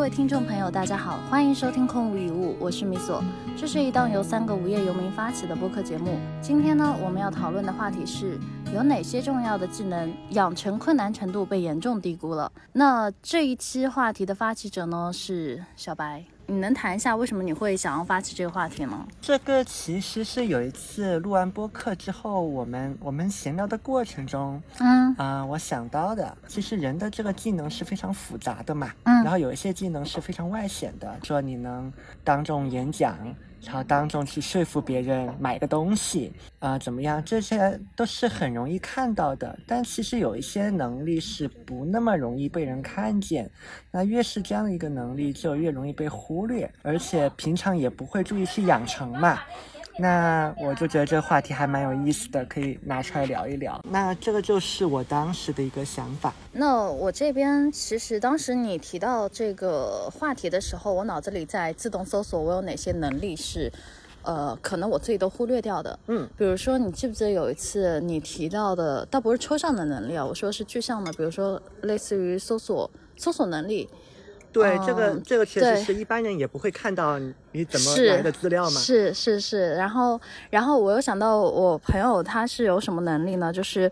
各位听众朋友，大家好，欢迎收听空无一物，我是米索。这是一档由三个无业游民发起的播客节目。今天呢，我们要讨论的话题是有哪些重要的技能养成困难程度被严重低估了。那这一期话题的发起者呢是小白。你能谈一下为什么你会想要发起这个话题吗？这个其实是有一次录完播客之后，我们我们闲聊的过程中，嗯啊，我想到的，其实人的这个技能是非常复杂的嘛，嗯，然后有一些技能是非常外显的，说你能当众演讲。然后当众去说服别人买个东西啊，怎么样？这些都是很容易看到的。但其实有一些能力是不那么容易被人看见。那越是这样的一个能力，就越容易被忽略，而且平常也不会注意去养成嘛。那我就觉得这个话题还蛮有意思的，可以拿出来聊一聊。那这个就是我当时的一个想法。那我这边其实当时你提到这个话题的时候，我脑子里在自动搜索我有哪些能力是，呃，可能我自己都忽略掉的。嗯，比如说你记不记得有一次你提到的，倒不是抽象的能力啊，我说是具象的，比如说类似于搜索搜索能力。对，这个这个确实是一般人也不会看到你怎么来的资料嘛。是是是，然后然后我又想到我朋友他是有什么能力呢？就是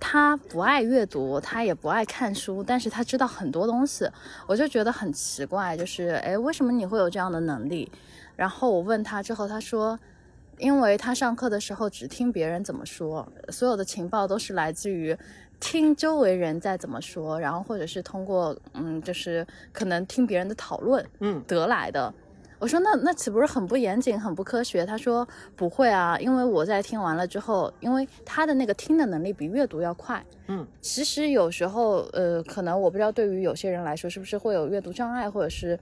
他不爱阅读，他也不爱看书，但是他知道很多东西，我就觉得很奇怪，就是哎，为什么你会有这样的能力？然后我问他之后，他说，因为他上课的时候只听别人怎么说，所有的情报都是来自于。听周围人在怎么说，然后或者是通过嗯，就是可能听别人的讨论，嗯，得来的。我说那那岂不是很不严谨、很不科学？他说不会啊，因为我在听完了之后，因为他的那个听的能力比阅读要快，嗯，其实有时候呃，可能我不知道对于有些人来说是不是会有阅读障碍，或者是。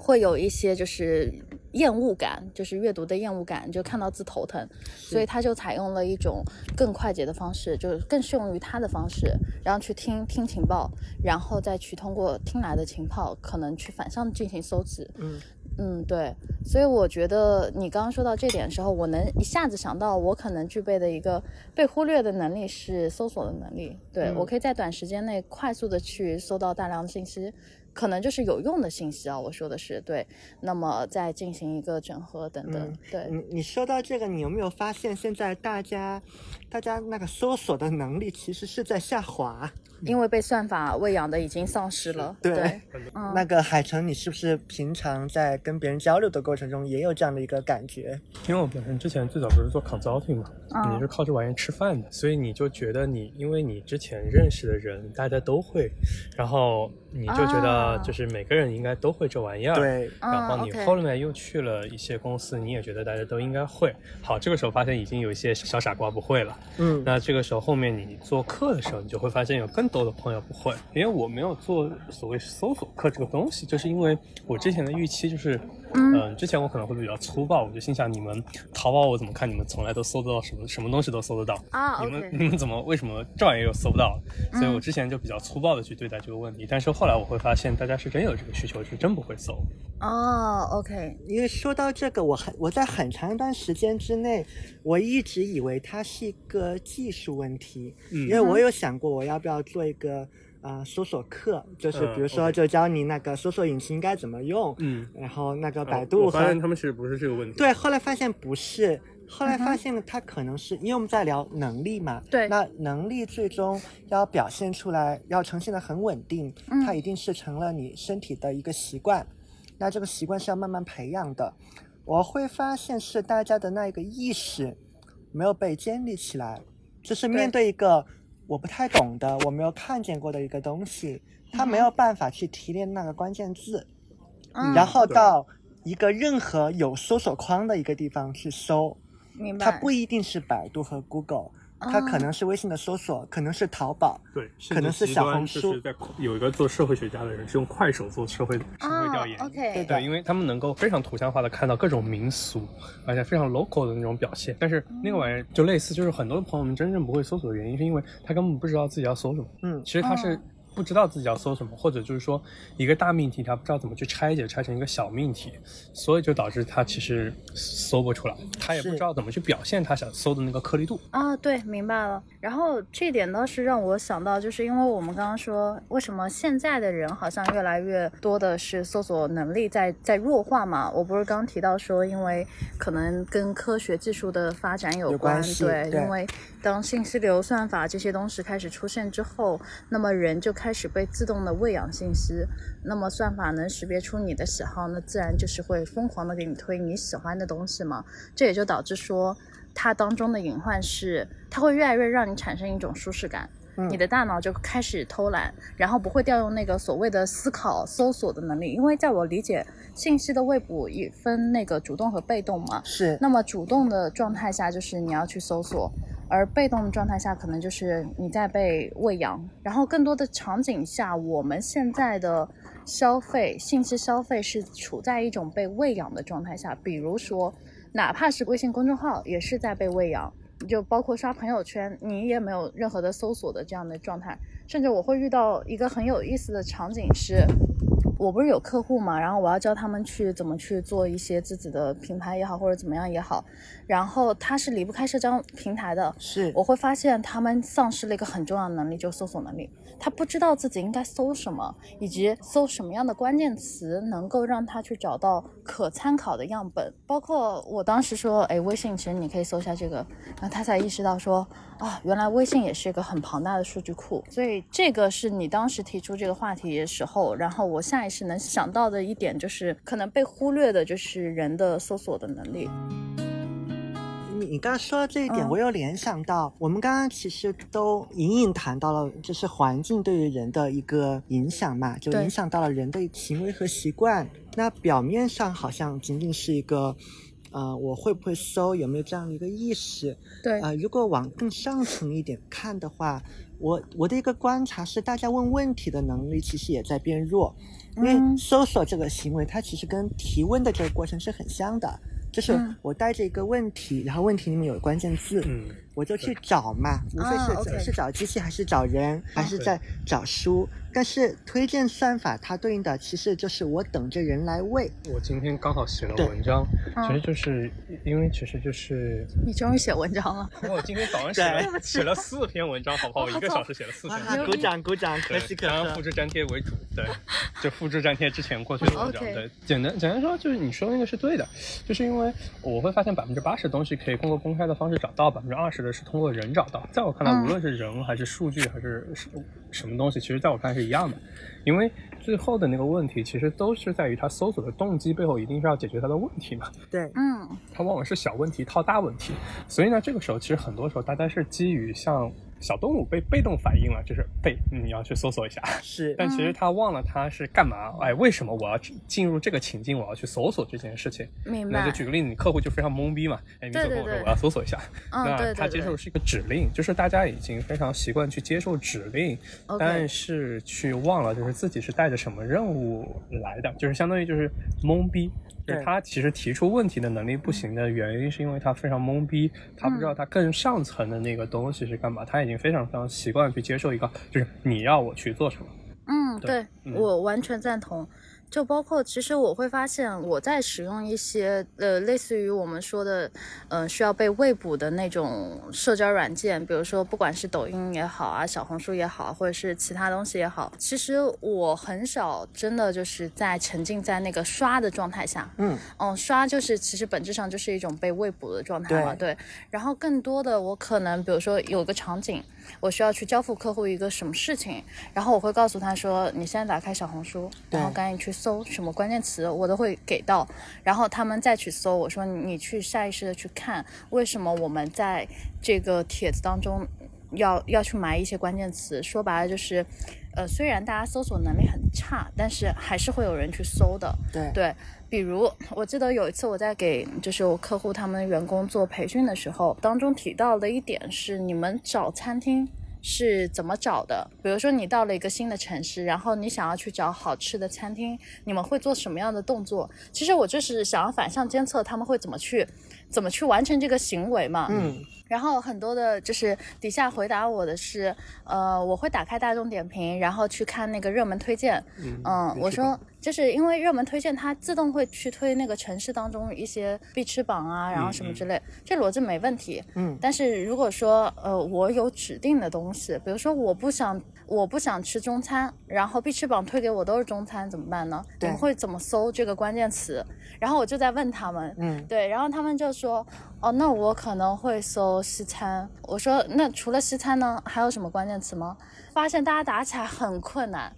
会有一些就是厌恶感，就是阅读的厌恶感，就看到字头疼，所以他就采用了一种更快捷的方式，就是更适用于他的方式，然后去听听情报，然后再去通过听来的情报，可能去反向进行搜集。嗯嗯，对，所以我觉得你刚刚说到这点的时候，我能一下子想到我可能具备的一个被忽略的能力是搜索的能力。对我可以在短时间内快速的去搜到大量的信息。可能就是有用的信息啊，我说的是对，那么再进行一个整合等等。对，你你说到这个，你有没有发现现在大家，大家那个搜索的能力其实是在下滑？因为被算法喂养的已经丧失了。对，那个海城，你是不是平常在跟别人交流的过程中也有这样的一个感觉？因为我本身之前最早不是做 consulting 嘛，你是靠这玩意吃饭的，所以你就觉得你，因为你之前认识的人大家都会，然后你就觉得就是每个人应该都会这玩意儿。对，然后你后面又去了一些公司，你也觉得大家都应该会。好，这个时候发现已经有一些小傻瓜不会了。嗯，那这个时候后面你做课的时候，你就会发现有更多的朋友不会，因为我没有做所谓搜索课这个东西，就是因为我之前的预期就是，嗯，之前我可能会比较粗暴，我就心想你们淘宝我怎么看你们从来都搜得到什么什么东西都搜得到啊，你们你们怎么为什么这玩意又搜不到？所以我之前就比较粗暴的去对待这个问题，但是后来我会发现大家是真有这个需求，是真不会搜。哦，OK，因为说到这个，我很我在很长一段时间之内，我一直以为它是一个技术问题，嗯，因为我有想过我要不要做一个啊搜索课，就是比如说就教你那个搜索引擎应该怎么用，嗯，然后那个百度。我发现他们其实不是这个问题。对，后来发现不是，后来发现它可能是因为我们在聊能力嘛，对，那能力最终要表现出来，要呈现的很稳定，它一定是成了你身体的一个习惯。那这个习惯是要慢慢培养的，我会发现是大家的那一个意识没有被建立起来，就是面对一个我不太懂的、我没有看见过的一个东西，它没有办法去提炼那个关键字，然后到一个任何有搜索框的一个地方去搜，明白？它不一定是百度和 Google。它可能是微信的搜索，可能是淘宝，对，可能是小红书。在有一个做社会学家的人是用快手做社会社会调研，OK，对，因为他们能够非常图像化的看到各种民俗，而且非常 local 的那种表现。但是那个玩意儿就类似，就是很多朋友们真正不会搜索的原因，是因为他根本不知道自己要搜什么。嗯，其实他是不知道自己要搜什么，或者就是说一个大命题他不知道怎么去拆解，拆成一个小命题，所以就导致他其实搜不出来，他也不知道怎么去表现他想搜的那个颗粒度啊。对，明白了。然后这点倒是让我想到，就是因为我们刚刚说，为什么现在的人好像越来越多的是搜索能力在在弱化嘛？我不是刚提到说，因为可能跟科学技术的发展有关，对，因为当信息流、算法这些东西开始出现之后，那么人就开始被自动的喂养信息，那么算法能识别出你的喜好，那自然就是会疯狂的给你推你喜欢的东西嘛。这也就导致说。它当中的隐患是，它会越来越让你产生一种舒适感，你的大脑就开始偷懒，然后不会调用那个所谓的思考、搜索的能力。因为在我理解，信息的未捕也分那个主动和被动嘛。是。那么主动的状态下就是你要去搜索，而被动的状态下可能就是你在被喂养。然后更多的场景下，我们现在的消费信息消费是处在一种被喂养的状态下，比如说。哪怕是微信公众号，也是在被喂养，就包括刷朋友圈，你也没有任何的搜索的这样的状态。甚至我会遇到一个很有意思的场景是。我不是有客户嘛，然后我要教他们去怎么去做一些自己的品牌也好，或者怎么样也好，然后他是离不开社交平台的。是，我会发现他们丧失了一个很重要的能力，就是搜索能力。他不知道自己应该搜什么，以及搜什么样的关键词能够让他去找到可参考的样本。包括我当时说，哎，微信其实你可以搜一下这个，他才意识到说，啊，原来微信也是一个很庞大的数据库。所以这个是你当时提出这个话题的时候，然后我下意识能想到的一点，就是可能被忽略的，就是人的搜索的能力。你你刚刚说到这一点，我又联想到，我们刚刚其实都隐隐谈到了，就是环境对于人的一个影响嘛，就影响到了人的行为和习惯。那表面上好像仅仅是一个，呃，我会不会搜，有没有这样的一个意识？对，呃，如果往更上层一点看的话，我我的一个观察是，大家问问题的能力其实也在变弱。因为搜索这个行为，它其实跟提问的这个过程是很像的，就是我带着一个问题，然后问题里面有关键字。我就去找嘛，无非是是找机器还是找人，还是在找书。但是推荐算法它对应的其实就是我等着人来喂。我今天刚好写了文章，其实就是因为其实就是你终于写文章了。我今天早上 写了写了四篇文章，好不好？我一个小时写了四篇。鼓掌鼓掌，可喜可贺。复制粘贴为主，对，就复制粘贴之前过去的文章。对，简单简单说就是你说那个是对的，就是因为我会发现百分之八十的东西可以通过公开的方式找到，百分之二十的。是通过人找到，在我看来，无论是人还是数据还是什什么东西，其实在我看来是一样的，因为最后的那个问题，其实都是在于他搜索的动机背后，一定是要解决他的问题嘛。对，嗯，他往往是小问题套大问题，所以呢，这个时候其实很多时候大家是基于像。小动物被被动反应了，就是被你要去搜索一下，是，但其实他忘了他是干嘛？哎，为什么我要进入这个情境？我要去搜索这件事情？明白。那就举个例子，你客户就非常懵逼嘛，哎，你跟我说我要搜索一下，那他接受是一个指令，就是大家已经非常习惯去接受指令，但是去忘了就是自己是带着什么任务来的，就是相当于就是懵逼。就是他其实提出问题的能力不行的原因，是因为他非常懵逼，他不知道他更上层的那个东西是干嘛，他已经非常非常习惯去接受一个，就是你要我去做什么。嗯，对我完全赞同。就包括，其实我会发现，我在使用一些呃，类似于我们说的，呃，需要被喂捕的那种社交软件，比如说，不管是抖音也好啊，小红书也好，或者是其他东西也好，其实我很少真的就是在沉浸在那个刷的状态下。嗯，嗯，刷就是其实本质上就是一种被喂捕的状态嘛。对。然后更多的，我可能比如说有个场景。我需要去交付客户一个什么事情，然后我会告诉他说：“你现在打开小红书，然后赶紧去搜什么关键词，我都会给到。然后他们再去搜，我说你去下意识的去看，为什么我们在这个帖子当中要要去埋一些关键词？说白了就是，呃，虽然大家搜索能力很差，但是还是会有人去搜的。对对。”比如，我记得有一次我在给就是我客户他们员工做培训的时候，当中提到的一点是，你们找餐厅是怎么找的？比如说你到了一个新的城市，然后你想要去找好吃的餐厅，你们会做什么样的动作？其实我就是想要反向监测他们会怎么去。怎么去完成这个行为嘛。嗯。然后很多的就是底下回答我的是，呃，我会打开大众点评，然后去看那个热门推荐。嗯，我说。就是因为热门推荐，它自动会去推那个城市当中一些必吃榜啊，然后什么之类，这逻辑没问题。嗯，但是如果说呃我有指定的东西，比如说我不想我不想吃中餐，然后必吃榜推给我都是中餐，怎么办呢？你们会怎么搜这个关键词？然后我就在问他们，嗯，对，然后他们就说，哦，那我可能会搜西餐。我说那除了西餐呢，还有什么关键词吗？发现大家打起来很困难。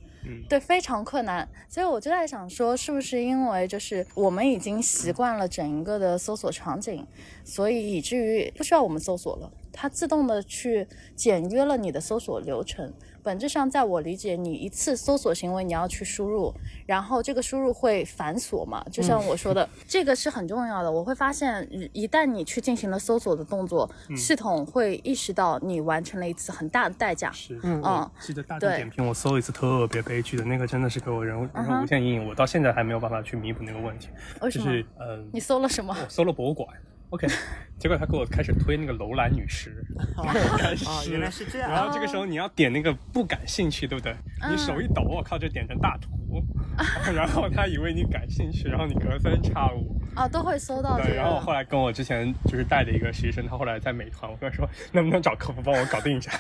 对，非常困难，所以我就在想说，是不是因为就是我们已经习惯了整一个的搜索场景，所以以至于不需要我们搜索了，它自动的去简约了你的搜索流程。本质上，在我理解，你一次搜索行为你要去输入，然后这个输入会繁琐嘛？就像我说的，这个是很重要的。我会发现，一旦你去进行了搜索的动作，系统会意识到你完成了一次很大的代价。是，嗯，记得大众点评，我搜一次特别悲剧的那个，真的是给我人人生无限阴影。我到现在还没有办法去弥补那个问题。为什么？嗯，你搜了什么？我搜了博物馆。OK，结果他给我开始推那个楼兰女尸，开始，原来是这样。然后这个时候你要点那个不感兴趣，对不对？你手一抖，我靠，就点成大图。然后他以为你感兴趣，然后你隔三差五啊都会搜到。对，然后我后来跟我之前就是带的一个实习生，他后来在美团，我跟他说能不能找客服帮我搞定一下。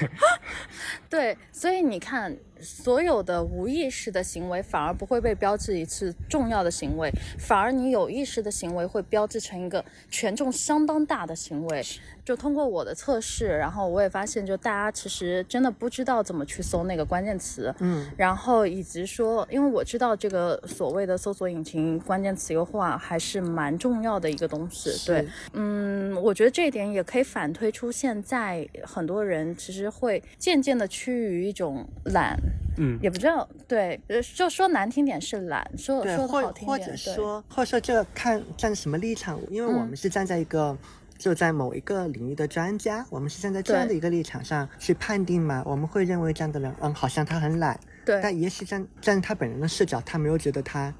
对，所以你看。所有的无意识的行为反而不会被标志一次重要的行为，反而你有意识的行为会标志成一个权重相当大的行为。就通过我的测试，然后我也发现，就大家其实真的不知道怎么去搜那个关键词，嗯，然后以及说，因为我知道这个所谓的搜索引擎关键词优化还是蛮重要的一个东西，对，嗯，我觉得这一点也可以反推出现在很多人其实会渐渐的趋于一种懒。嗯，也不知道，对，就说难听点是懒，说说好听点，或者说，或者说这个看站什么立场，因为我们是站在一个就在某一个领域的专家，我们是站在这样的一个立场上去判定嘛，我们会认为这样的人，嗯，好像他很懒，对，但也许站站他本人的视角，他没有觉得他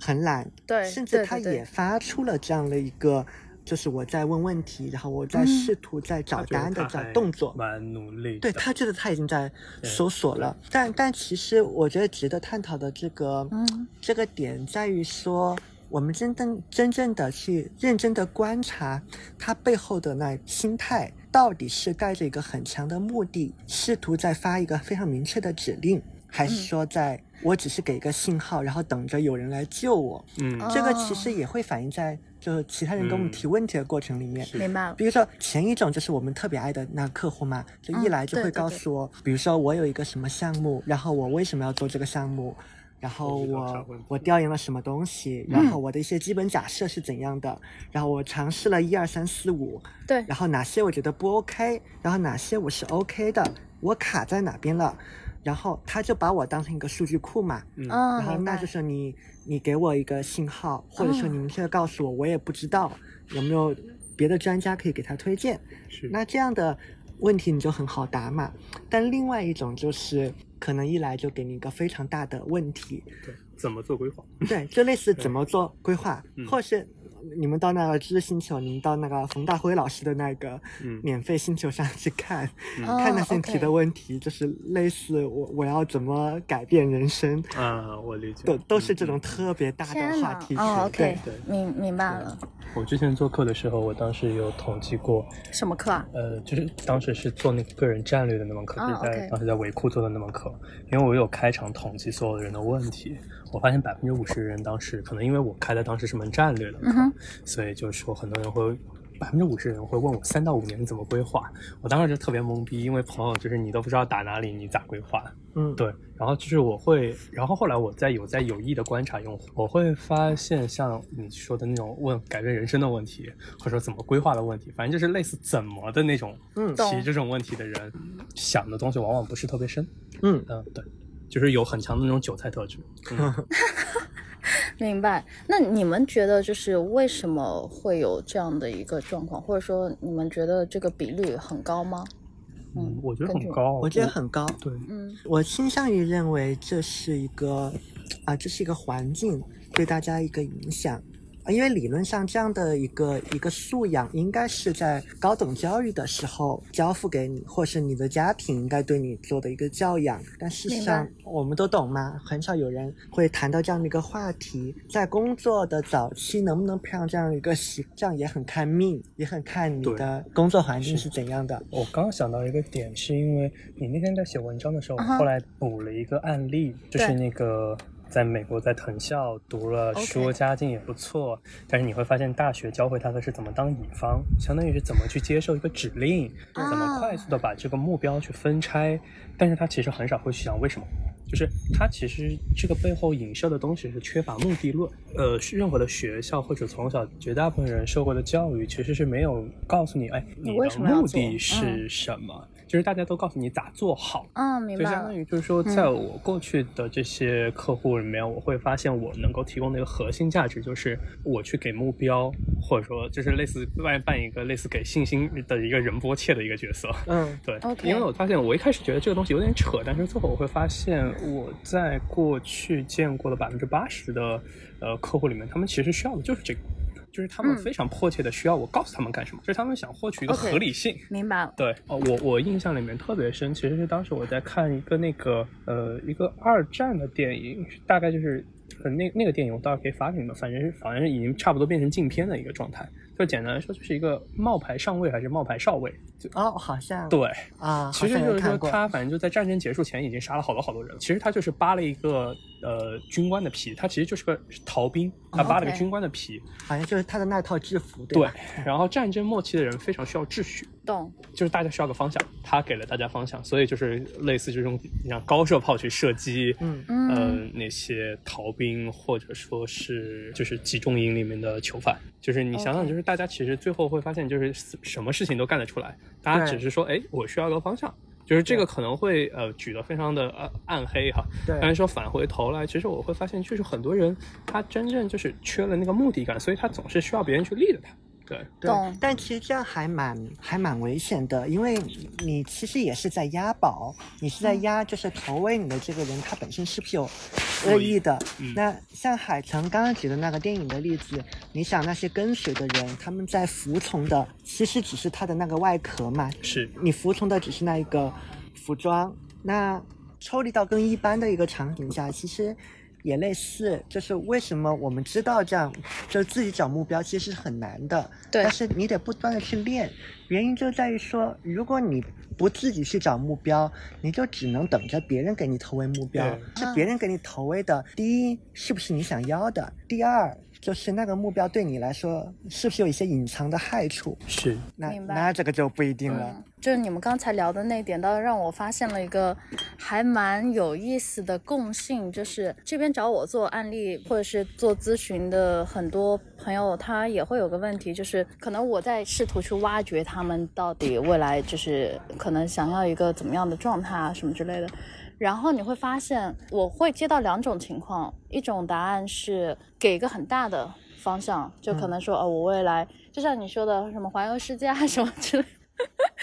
很懒，对，甚至他也发出了这样的一个。就是我在问问题，然后我在试图在找答案的找动作，蛮努力。对他觉得他已经在搜索了，但但其实我觉得值得探讨的这个这个点在于说，我们真正真正的去认真的观察他背后的那心态，到底是带着一个很强的目的，试图在发一个非常明确的指令，还是说在我只是给一个信号，然后等着有人来救我？嗯，这个其实也会反映在。就是其他人给我们提问题的过程里面，明白了。比如说前一种就是我们特别爱的那客户嘛，就一来就会告诉我，比如说我有一个什么项目，然后我为什么要做这个项目，然后我我调研了什么东西，然后我的一些基本假设是怎样的，然后我尝试了一二三四五，对，然后哪些我觉得不 OK，然后哪些我是 OK 的，我卡在哪边了，然后他就把我当成一个数据库嘛，嗯，然后那就是你。你给我一个信号，或者说你明确的告诉我，我也不知道有没有别的专家可以给他推荐。是，那这样的问题你就很好答嘛。但另外一种就是可能一来就给你一个非常大的问题。对，怎么做规划？对，就类似怎么做规划，或是。你们到那个知识星球，你们到那个冯大辉老师的那个免费星球上去看，看那些提的问题，就是类似我我要怎么改变人生啊，我理解，都都是这种特别大的话题。哦，OK，对，明明白了。我之前做课的时候，我当时有统计过什么课啊？呃，就是当时是做那个个人战略的那门课，就是在当时在维库做的那门课，因为我有开场统计所有的人的问题。我发现百分之五十人当时可能因为我开的当时是门战略的课，所以就是说很多人会百分之五十人会问我三到五年怎么规划。我当时就特别懵逼，因为朋友就是你都不知道打哪里，你咋规划？嗯，对。然后就是我会，然后后来我在有在有意的观察用户，我会发现像你说的那种问改变人生的问题，或者说怎么规划的问题，反正就是类似怎么的那种提这种问题的人，想的东西往往不是特别深。嗯嗯，对。就是有很强的那种韭菜特质，明白。那你们觉得就是为什么会有这样的一个状况，或者说你们觉得这个比率很高吗？嗯，我觉得很高，我觉得很高。对，嗯，我倾向于认为这是一个啊，这是一个环境对大家一个影响。因为理论上这样的一个一个素养应该是在高等教育的时候交付给你，或是你的家庭应该对你做的一个教养。但事实上，我们都懂吗？很少有人会谈到这样的一个话题。在工作的早期，能不能培养这样一个习，这样也很看命，也很看你的工作环境是怎样的。我刚想到一个点，是因为你那天在写文章的时候，后来补了一个案例，就是那个。在美国，在藤校读了书，家境也不错。但是你会发现，大学教会他的是怎么当乙方，相当于是怎么去接受一个指令，怎么快速的把这个目标去分拆。但是他其实很少会去想为什么，就是他其实这个背后影射的东西是缺乏目的论。呃，任何的学校或者从小绝大部分人受过的教育，其实是没有告诉你，哎，你的目的是什么。就是大家都告诉你咋做好，嗯，明白。就相当于就是说，在我过去的这些客户里面，我会发现我能够提供的一个核心价值，就是我去给目标，或者说就是类似外扮一个类似给信心的一个仁波切的一个角色。嗯，对。因为我发现我一开始觉得这个东西有点扯，但是最后我会发现我在过去见过的百分之八十的呃客户里面，他们其实需要的就是这个。就是他们非常迫切的需要我告诉他们干什么，就是他们想获取一个合理性。明白了。对，哦，我我印象里面特别深，其实是当时我在看一个那个呃一个二战的电影，大概就是呃那那个电影我到时候可以发给你们，反正反正已经差不多变成禁片的一个状态。就简单来说，就是一个冒牌上尉还是冒牌少尉？哦，好像对啊，其实就是说他反正就在战争结束前已经杀了好多好多人。其实他就是扒了一个呃军官的皮，他其实就是个逃兵，他扒了个军官的皮，好像就是他的那套制服。对，然后战争末期的人非常需要秩序，懂？就是大家需要个方向，他给了大家方向，所以就是类似这种你像高射炮去射击，嗯嗯，那些逃兵或者说是就是集中营里面的囚犯，就是你想想就是。大家其实最后会发现，就是什么事情都干得出来。大家只是说，哎，我需要个方向，就是这个可能会呃举得非常的呃暗黑哈。但是说返回头来，其实我会发现，就是很多人他真正就是缺了那个目的感，所以他总是需要别人去立着他。对，对，但其实这样还蛮还蛮危险的，因为你其实也是在押宝，你是在押，就是投喂你的这个人，他本身是不是有恶意的？那像海城刚刚举的那个电影的例子，你想那些跟随的人，他们在服从的其实只是他的那个外壳嘛，是你服从的只是那一个服装。那抽离到更一般的一个场景下，其实。也类似，就是为什么我们知道这样，就自己找目标其实是很难的。对。但是你得不断的去练，原因就在于说，如果你不自己去找目标，你就只能等着别人给你投喂目标。是别人给你投喂的，第一是不是你想要的？第二。就是那个目标对你来说是不是有一些隐藏的害处？是，那那这个就不一定了。就是你们刚才聊的那点，倒是让我发现了一个还蛮有意思的共性，就是这边找我做案例或者是做咨询的很多朋友，他也会有个问题，就是可能我在试图去挖掘他们到底未来就是可能想要一个怎么样的状态啊什么之类的。然后你会发现，我会接到两种情况，一种答案是给一个很大的方向，就可能说，哦，我未来就像你说的什么环游世界啊什么之类。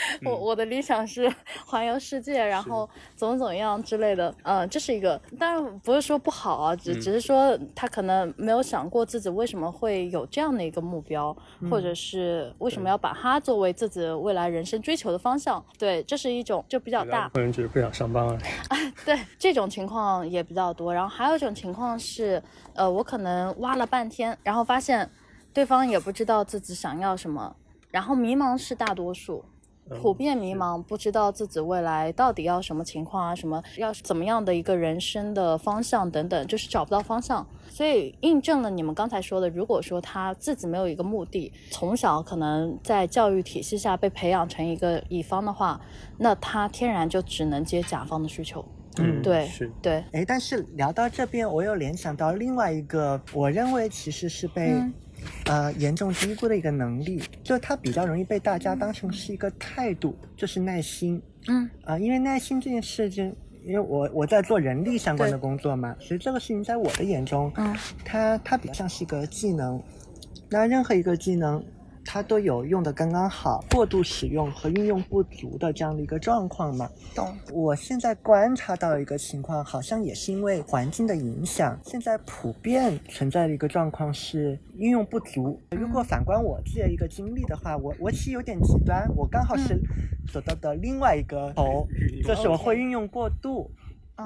我我的理想是 环游世界，然后怎么怎么样之类的，嗯，这是一个，当然不是说不好啊，只只是说他可能没有想过自己为什么会有这样的一个目标，或者是为什么要把它作为自己未来人生追求的方向。对，这是一种就比较大。可能只是不想上班啊。对，这种情况也比较多。然后还有一种情况是，呃，我可能挖了半天，然后发现对方也不知道自己想要什么。然后迷茫是大多数，普遍迷茫，不知道自己未来到底要什么情况啊，什么要怎么样的一个人生的方向等等，就是找不到方向。所以印证了你们刚才说的，如果说他自己没有一个目的，从小可能在教育体系下被培养成一个乙方的话，那他天然就只能接甲方的需求。嗯，对，是，对。哎，但是聊到这边，我又联想到另外一个，我认为其实是被。呃，严重低估的一个能力，就它比较容易被大家当成是一个态度，就是耐心。嗯，啊，因为耐心这件事情，因为我我在做人力相关的工作嘛，所以这个事情在我的眼中，嗯，它它比较像是一个技能。那任何一个技能，它都有用的刚刚好，过度使用和运用不足的这样的一个状况嘛。懂。我现在观察到一个情况，好像也是因为环境的影响，现在普遍存在的一个状况是运用不足。如果反观我自己的一个经历的话，我我其实有点极端，我刚好是走到的另外一个头，就是我会运用过度。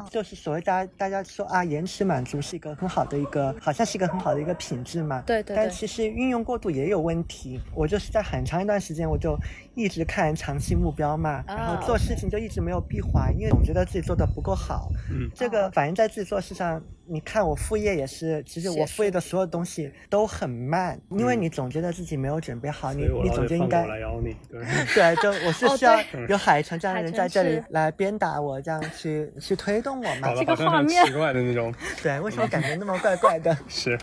就是所谓大家大家说啊，延迟满足是一个很好的一个，好像是一个很好的一个品质嘛。对对。但其实运用过度也有问题。我就是在很长一段时间，我就一直看长期目标嘛，然后做事情就一直没有闭环，因为总觉得自己做的不够好。嗯。这个反映在自己做事上。你看我副业也是，其实我副业的所有东西都很慢，因为你总觉得自己没有准备好，你你总觉得应该。对，就我是需要有海城这样的人在这里来鞭打我，这样去 去推动我嘛。这个画面。奇怪的那种。对，为什么感觉那么怪怪的？是。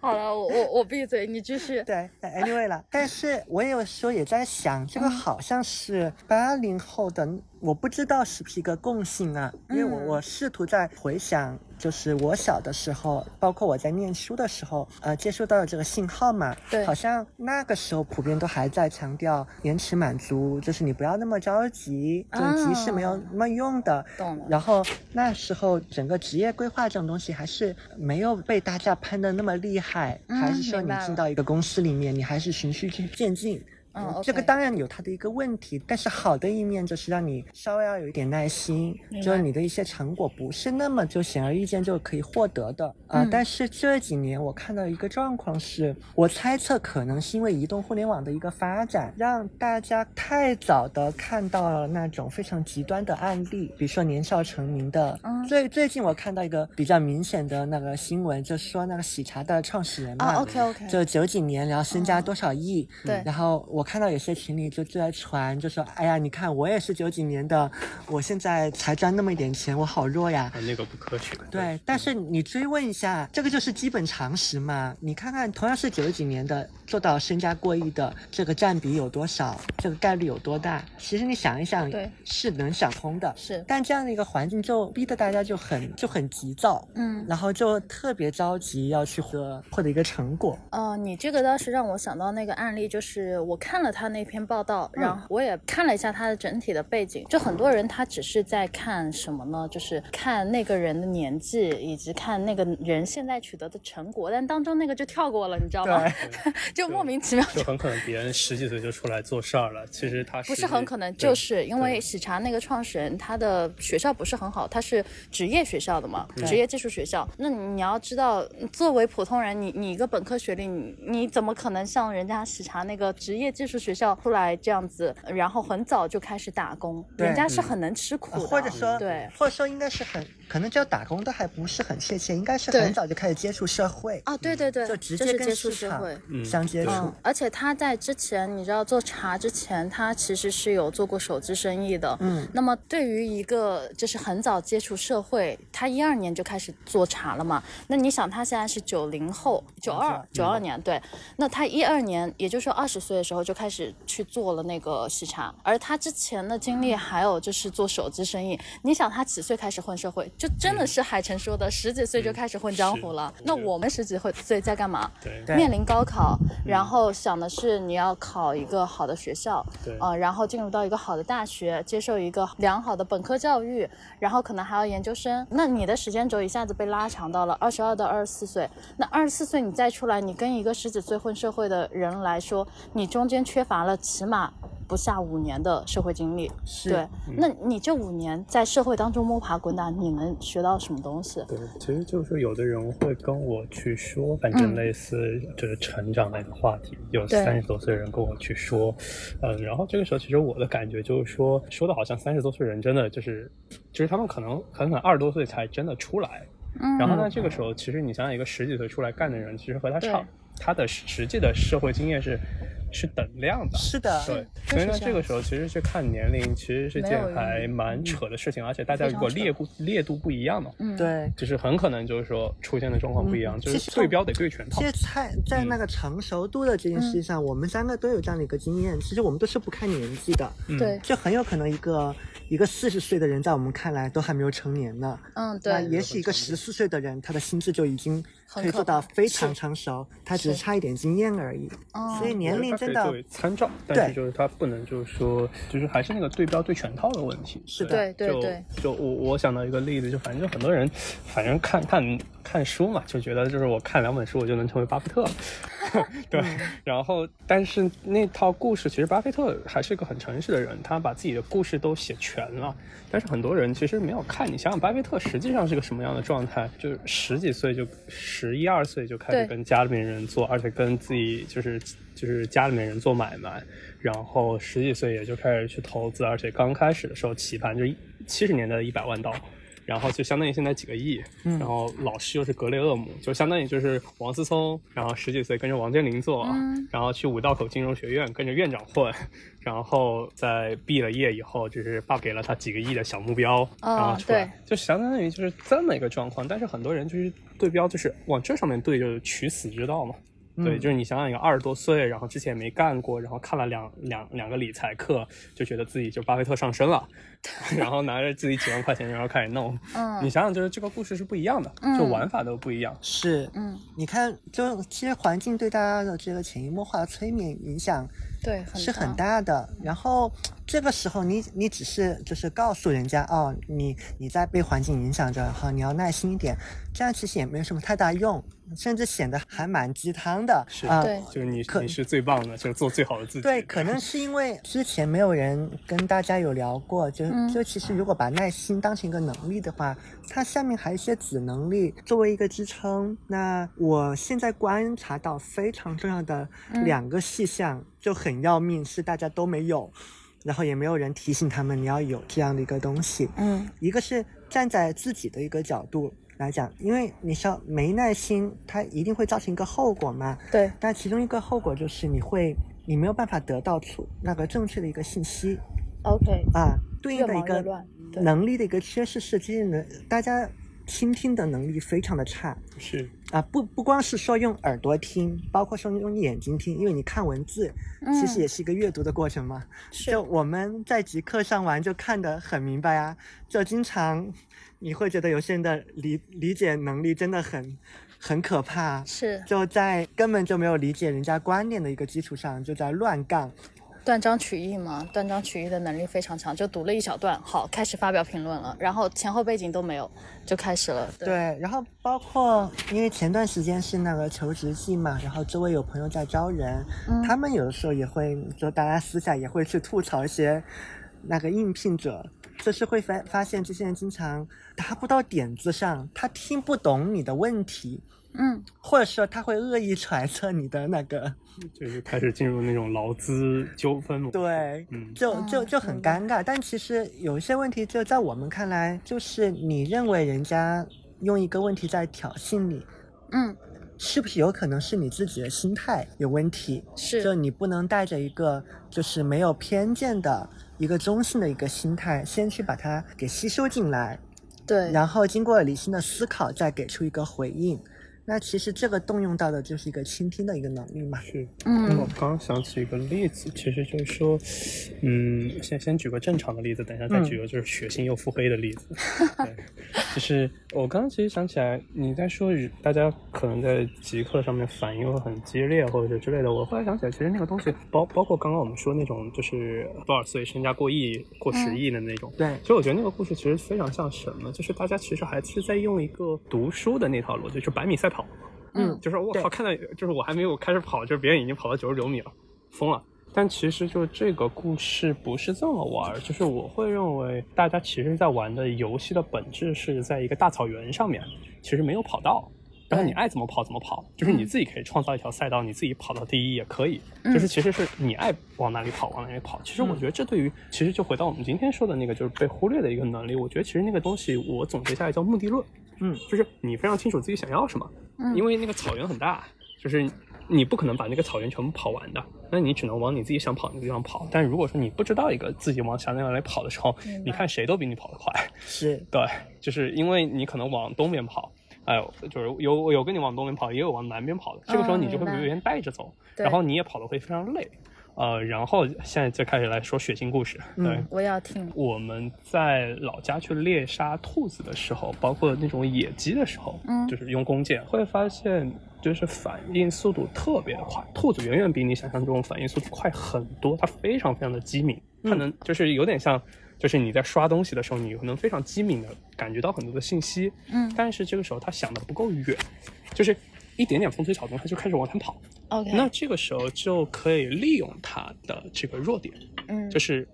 好了，我我我闭嘴，你继续。对，Anyway 了，但是我有时候也在想，这个好像是八零后的。我不知道是不是一个共性啊，因为我我试图在回想，就是我小的时候，包括我在念书的时候，呃，接收到的这个信号嘛，对，好像那个时候普遍都还在强调延迟满足，就是你不要那么着急，就急是没有那么用的。懂了。然后那时候整个职业规划这种东西还是没有被大家喷的那么厉害，还是说你进到一个公司里面，你还是循序渐进。嗯，这个当然有它的一个问题，但是好的一面就是让你稍微要有一点耐心，就是你的一些成果不是那么就显而易见就可以获得的啊。但是这几年我看到一个状况是，我猜测可能是因为移动互联网的一个发展，让大家太早的看到了那种非常极端的案例，比如说年少成名的。嗯最最近我看到一个比较明显的那个新闻，就是说那个喜茶的创始人嘛，OK OK，就九几年，然后身家多少亿，对，然后我。我看到有些情侣就就在传，就说：“哎呀，你看我也是九几年的，我现在才赚那么一点钱，我好弱呀。”那个不科学。对，但是你追问一下，这个就是基本常识嘛。你看看，同样是九几年的，做到身家过亿的这个占比有多少，这个概率有多大？其实你想一想，对，是能想通的。是，但这样的一个环境就逼得大家就很就很急躁，嗯，然后就特别着急要去获获得一个成果。哦，你这个倒是让我想到那个案例，就是我看了他那篇。报道，然后我也看了一下他的整体的背景，就很多人他只是在看什么呢？就是看那个人的年纪，以及看那个人现在取得的成果，但当中那个就跳过了，你知道吗？就莫名其妙。就很可能别人十几岁就出来做事儿了，其实他不是很可能，就是因为喜茶那个创始人他的学校不是很好，他是职业学校的嘛，职业技术学校。那你要知道，作为普通人，你你一个本科学历，你你怎么可能像人家喜茶那个职业技术学校出来？来这样子，然后很早就开始打工，人家是很能吃苦的，或者说，对，或者说应该是很。可能叫打工都还不是很确切，应该是很早就开始接触社会啊，对对对，就直接跟市场相接触。而且他在之前，你知道做茶之前，他其实是有做过手机生意的。嗯，那么对于一个就是很早接触社会，他一二年就开始做茶了嘛？那你想他现在是九零后，九二九二年对，那他一二年，也就是说二十岁的时候就开始去做了那个喜茶，而他之前的经历还有就是做手机生意，你想他几岁开始混社会？就真的是海晨说的，十几岁就开始混江湖了。那我们十几岁在干嘛？对，面临高考，然后想的是你要考一个好的学校，对，啊，然后进入到一个好的大学，接受一个良好的本科教育，然后可能还要研究生。那你的时间轴一下子被拉长到了二十二到二十四岁。那二十四岁你再出来，你跟一个十几岁混社会的人来说，你中间缺乏了起码。不下五年的社会经历，对，那你这五年在社会当中摸爬滚打，你能学到什么东西？对，其实就是，有的人会跟我去说，反正类似就是成长类的话题，有三十多岁的人跟我去说，嗯，然后这个时候，其实我的感觉就是说，说的好像三十多岁人真的就是，就是他们可能可能二十多岁才真的出来，嗯，然后呢，这个时候，其实你想想，一个十几岁出来干的人，其实和他差，他的实际的社会经验是。是等量的，是的，对，所以呢，这个时候其实去看年龄，其实是件还蛮扯的事情，而且大家如果烈度烈度不一样嘛，嗯，对，就是很可能就是说出现的状况不一样，就是对标得对全套。其实在在那个成熟度的这件事上，我们三个都有这样的一个经验，其实我们都是不看年纪的，对，就很有可能一个一个四十岁的人在我们看来都还没有成年呢，嗯，对，也许一个十四岁的人他的心智就已经。可以做到非常成熟，他只是差一点经验而已。所以年龄真的作为参照，但是就是他不能就是说，就是还是那个对标对全套的问题。是的，对对对。就我我想到一个例子，就反正就很多人，反正看看看书嘛，就觉得就是我看两本书我就能成为巴菲特。对，然后但是那套故事其实巴菲特还是一个很诚实的人，他把自己的故事都写全了。但是很多人其实没有看，你想想巴菲特实际上是个什么样的状态？就是十几岁就十一二岁就开始跟家里面人做，而且跟自己就是就是家里面人做买卖，然后十几岁也就开始去投资，而且刚开始的时候起盘就七十年代的一百万刀。然后就相当于现在几个亿，然后老师又是格雷厄姆，就相当于就是王思聪，然后十几岁跟着王健林做，然后去五道口金融学院跟着院长混，然后在毕了业以后，就是爸给了他几个亿的小目标，然后出来，就相当于就是这么一个状况。但是很多人就是对标，就是往这上面对，就是取死之道嘛。对，就是你想想，一个二十多岁，然后之前也没干过，然后看了两两两个理财课，就觉得自己就巴菲特上身了，然后拿着自己几万块钱，然后开始弄。嗯，你想想，就是这个故事是不一样的，就玩法都不一样。是，嗯，你看，就其实环境对大家的这个潜移默化的催眠影响。对，是很大的。然后这个时候，你你只是就是告诉人家哦，你你在被环境影响着，哈，你要耐心一点。这样其实也没有什么太大用，甚至显得还蛮鸡汤的。是啊，就是你你是最棒的，就是做最好的自己。对，可能是因为之前没有人跟大家有聊过，就就其实如果把耐心当成一个能力的话，它下面还有一些子能力作为一个支撑。那我现在观察到非常重要的两个细项。就很要命，是大家都没有，然后也没有人提醒他们你要有这样的一个东西。嗯，一个是站在自己的一个角度来讲，因为你说没耐心，它一定会造成一个后果嘛。对。但其中一个后果就是你会，你没有办法得到出那个正确的一个信息。OK。啊，对应的一个能力的一个缺失是，其实能，大家。倾听的能力非常的差，是啊，不不光是说用耳朵听，包括说用眼睛听，因为你看文字，其实也是一个阅读的过程嘛。就我们在极客上完，就看得很明白啊。就经常你会觉得有些人的理理解能力真的很很可怕，是就在根本就没有理解人家观念的一个基础上，就在乱杠。断章取义嘛，断章取义的能力非常强，就读了一小段，好，开始发表评论了，然后前后背景都没有，就开始了。对，然后包括因为前段时间是那个求职季嘛，然后周围有朋友在招人，他们有的时候也会，就大家私下也会去吐槽一些那个应聘者，就是会发发现这些人经常达不到点子上，他听不懂你的问题。嗯，或者说他会恶意揣测你的那个，就是开始进入那种劳资纠纷对，嗯，就就就很尴尬。但其实有一些问题，就在我们看来，就是你认为人家用一个问题在挑衅你，嗯，是不是有可能是你自己的心态有问题？是，就你不能带着一个就是没有偏见的一个中性的一个心态，先去把它给吸收进来，对，然后经过理性的思考，再给出一个回应。那其实这个动用到的就是一个倾听的一个能力嘛。是，嗯，我刚想起一个例子，其实就是说，嗯，先先举个正常的例子，等一下再举个就是血腥又腹黑的例子。对，就是我刚刚其实想起来，你在说大家可能在极客上面反应会很激烈或者是之类的，我后来想起来，其实那个东西包包括刚刚我们说那种就是多少岁身家过亿过十亿的那种。对，所以我觉得那个故事其实非常像什么，就是大家其实还是在用一个读书的那套逻辑，就百米赛。跑，嗯，就是我靠，看到就是我还没有开始跑，就是别人已经跑到九十九米了，疯了。但其实就这个故事不是这么玩，就是我会认为大家其实在玩的游戏的本质是在一个大草原上面，其实没有跑道，然后你爱怎么跑怎么跑，就是你自己可以创造一条赛道，你自己跑到第一也可以，就是其实是你爱往哪里跑往哪里跑。其实我觉得这对于其实就回到我们今天说的那个就是被忽略的一个能力，我觉得其实那个东西我总结下来叫目的论。嗯，就是你非常清楚自己想要什么，嗯，因为那个草原很大，就是你不可能把那个草原全部跑完的，那你只能往你自己想跑那个地方跑。但如果说你不知道一个自己往想那样来跑的时候，你看谁都比你跑得快，是 对，就是因为你可能往东边跑，哎呦，就是有有跟你往东边跑，也有往南边跑的，这个时候你就会被别人带着走，然后你也跑得会非常累。呃，然后现在就开始来说血腥故事。对，我要听。我们在老家去猎杀兔子的时候，包括那种野鸡的时候，嗯，就是用弓箭，会发现就是反应速度特别的快。兔子远远比你想象中反应速度快很多，它非常非常的机敏，它能就是有点像，就是你在刷东西的时候，你能非常机敏的感觉到很多的信息，嗯，但是这个时候它想的不够远，就是一点点风吹草动，它就开始往前跑。那这个时候就可以利用它的这个弱点，嗯，就是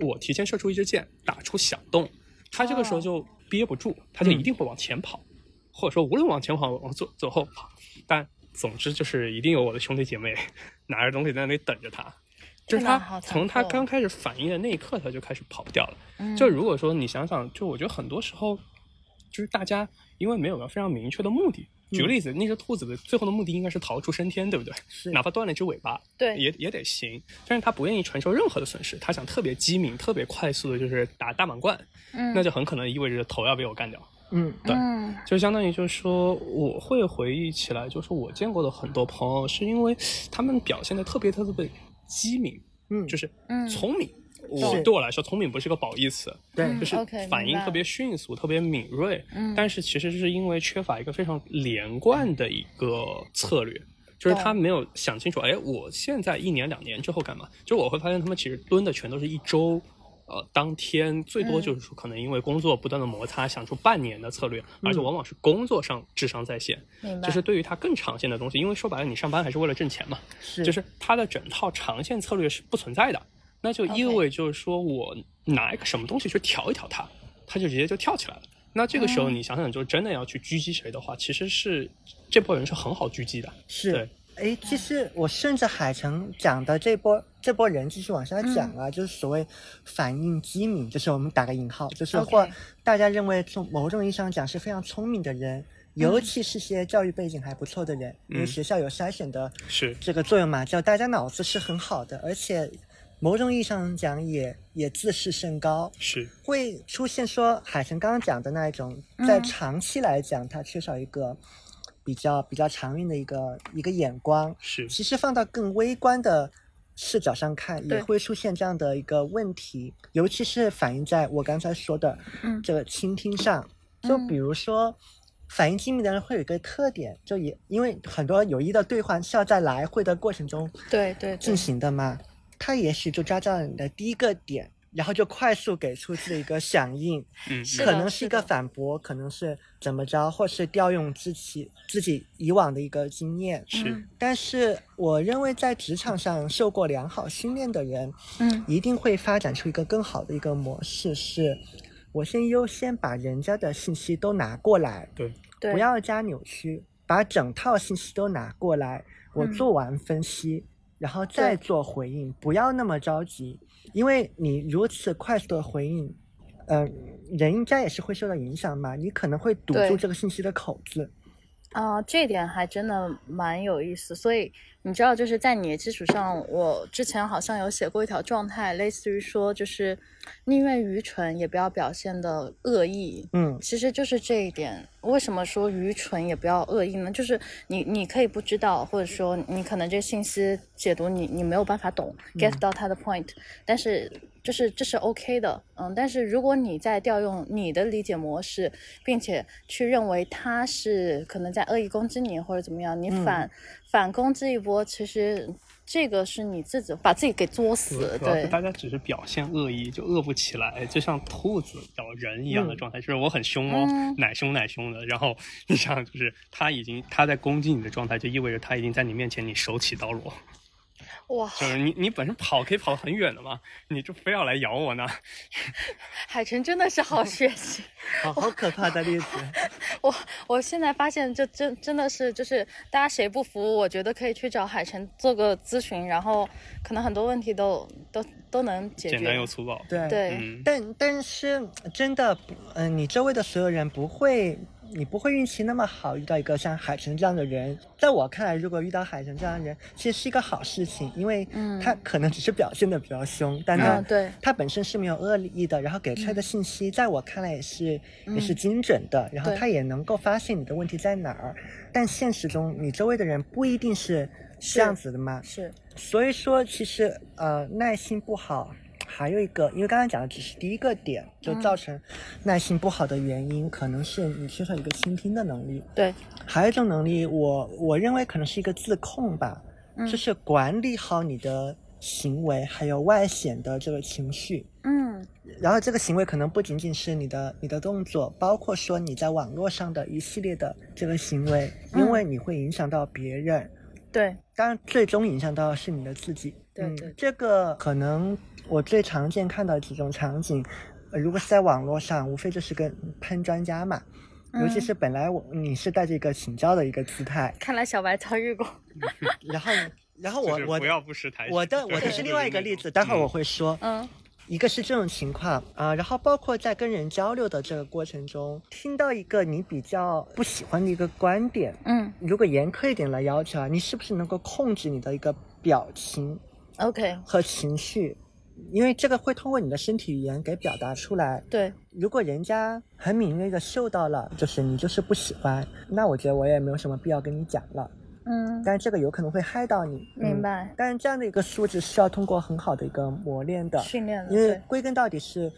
我提前射出一支箭，打出响动，它这个时候就憋不住，它就一定会往前跑，或者说无论往前跑往左走后跑，但总之就是一定有我的兄弟姐妹拿着东西在那里等着他，就是他从他刚开始反应的那一刻，他就开始跑不掉了。就如果说你想想，就我觉得很多时候就是大家因为没有个非常明确的目的。举个例子，那只兔子的最后的目的应该是逃出升天，对不对？是，哪怕断了一只尾巴，对，也也得行。但是它不愿意承受任何的损失，它想特别机敏、特别快速的，就是打大满贯。嗯，那就很可能意味着头要被我干掉。嗯，对，就相当于就是说，我会回忆起来，就是我见过的很多朋友，是因为他们表现的特别特别机敏，嗯，就是聪明。我对我来说，聪明不是个褒义词，对，就是反应特别迅速、特别敏锐。嗯，但是其实是因为缺乏一个非常连贯的一个策略，就是他没有想清楚，哎，我现在一年两年之后干嘛？就是我会发现他们其实蹲的全都是一周，呃，当天最多就是说可能因为工作不断的摩擦，想出半年的策略，而且往往是工作上智商在线。就是对于他更长线的东西，因为说白了，你上班还是为了挣钱嘛，是，就是他的整套长线策略是不存在的。那就意味就是说我拿一个什么东西去调一调它，它就直接就跳起来了。那这个时候你想想，就真的要去狙击谁的话，其实是这波人是很好狙击的。是，哎，其实我顺着海城讲的这波这波人继续往下讲啊，就是所谓反应机敏，就是我们打个引号，就是或大家认为从某种意义上讲是非常聪明的人，尤其是些教育背景还不错的人，因为学校有筛选的是。这个作用嘛，就大家脑子是很好的，而且。某种意义上讲，也也自视甚高，是。会出现说海神刚刚讲的那一种，在长期来讲，他缺少一个比较比较长远的一个一个眼光。是，其实放到更微观的视角上看，也会出现这样的一个问题，尤其是反映在我刚才说的这个倾听上。就比如说，反应机敏的人会有一个特点，就也因为很多有益的对话是要在来回的过程中对对。进行的嘛。他也许就抓到你的第一个点，然后就快速给出自己一个响应，嗯，可能是一个反驳，可能是怎么着，或是调用自己自己以往的一个经验，是。但是我认为在职场上受过良好训练的人，嗯，一定会发展出一个更好的一个模式，是我先优先把人家的信息都拿过来，对，不要加扭曲，把整套信息都拿过来，我做完分析。然后再做回应，不要那么着急，因为你如此快速的回应，嗯，人应该也是会受到影响嘛，你可能会堵住这个信息的口子。啊，这点还真的蛮有意思。所以你知道，就是在你的基础上，我之前好像有写过一条状态，类似于说，就是宁愿愚蠢也不要表现的恶意。嗯，其实就是这一点。为什么说愚蠢也不要恶意呢？就是你你可以不知道，或者说你可能这信息解读你你没有办法懂，get 到他的 point，但是。就是这是 OK 的，嗯，但是如果你在调用你的理解模式，并且去认为他是可能在恶意攻击你或者怎么样，你反反攻这一波，其实这个是你自己把自己给作死。对，大家只是表现恶意，就恶不起来，就像兔子咬人一样的状态，就是我很凶哦，奶凶奶凶的，然后你想就是他已经他在攻击你的状态，就意味着他已经在你面前你手起刀落。哇，就是你，你本身跑可以跑很远的嘛，你就非要来咬我呢？海晨真的是好学习，好好可怕的例子。我我现在发现，这真真的是，就是大家谁不服，我觉得可以去找海晨做个咨询，然后可能很多问题都都都能解决。简单又粗暴。对对，但但是真的，嗯，你周围的所有人不会。你不会运气那么好，遇到一个像海城这样的人。在我看来，如果遇到海城这样的人，其实是一个好事情，因为他可能只是表现的比较凶，但他他本身是没有恶意的，然后给出来的信息，在我看来也是也是精准的，然后他也能够发现你的问题在哪儿。但现实中，你周围的人不一定是这样子的嘛？是，所以说，其实呃，耐心不好，还有一个，因为刚刚讲的只是第一个点，就造成耐心不好的原因，可能是你缺少一个倾听的能力。对，还有一种能力，我我认为可能是一个自控吧，就是管理好你的行为，还有外显的这个情绪。嗯，然后这个行为可能不仅仅是你的你的动作，包括说你在网络上的一系列的这个行为，因为你会影响到别人。对，当然最终影响到的是你的自己。对对，这个可能我最常见看到几种场景，如果是在网络上，无非就是跟喷专家嘛，尤其是本来我你是带着一个请教的一个姿态，看来小白遭遇过。然后，然后我我不要不识抬举。我的我的是另外一个例子，待会儿我会说。嗯。一个是这种情况啊，然后包括在跟人交流的这个过程中，听到一个你比较不喜欢的一个观点，嗯，如果严苛一点来要求啊，你是不是能够控制你的一个表情，OK 和情绪，因为这个会通过你的身体语言给表达出来。对，如果人家很敏锐的嗅到了，就是你就是不喜欢，那我觉得我也没有什么必要跟你讲了。嗯，但是这个有可能会害到你，明白。但是这样的一个素质是要通过很好的一个磨练的训练的，因为归根到底是，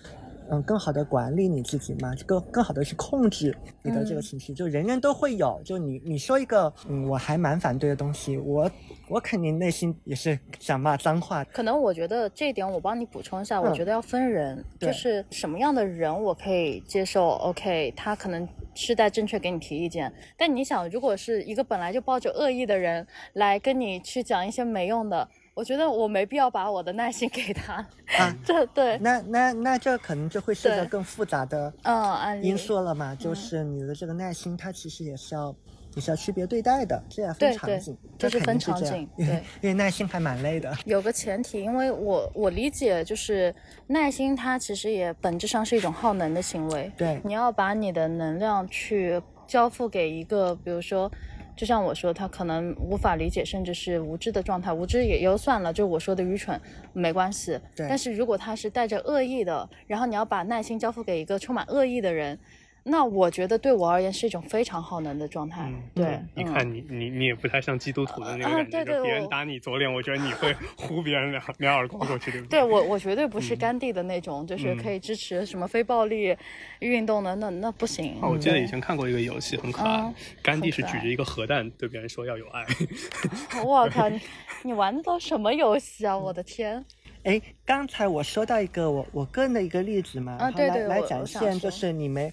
嗯，更好的管理你自己嘛，更更好的去控制你的这个情绪，就人人都会有。就你你说一个，嗯，我还蛮反对的东西，我我肯定内心也是想骂脏话。可能我觉得这一点我帮你补充一下，我觉得要分人，就是什么样的人我可以接受。OK，他可能。是在正确给你提意见，但你想，如果是一个本来就抱着恶意的人来跟你去讲一些没用的，我觉得我没必要把我的耐心给他啊。这对，那那那这可能就会涉及更复杂的嗯因素了嘛？就是你的这个耐心，它其实也是要。也是要区别对待的，这也分场景，这是分场景，对，因为耐心还蛮累的。有个前提，因为我我理解就是耐心，它其实也本质上是一种耗能的行为。对，你要把你的能量去交付给一个，比如说，就像我说，他可能无法理解，甚至是无知的状态，无知也就算了，就我说的愚蠢没关系。对，但是如果他是带着恶意的，然后你要把耐心交付给一个充满恶意的人。那我觉得对我而言是一种非常耗能的状态。对，你看你你你也不太像基督徒的那个感觉，对别人打你左脸，我觉得你会 呼别人两两耳光过去，对不对？对我我绝对不是甘地的那种，就是可以支持什么非暴力运动的，那那不行。我记得以前看过一个游戏，很可爱，甘地是举着一个核弹对别人说要有爱。我 靠，你你玩的都什么游戏啊？我的天！哎，刚才我说到一个我我个人的一个例子嘛，然后来来展现就是你们。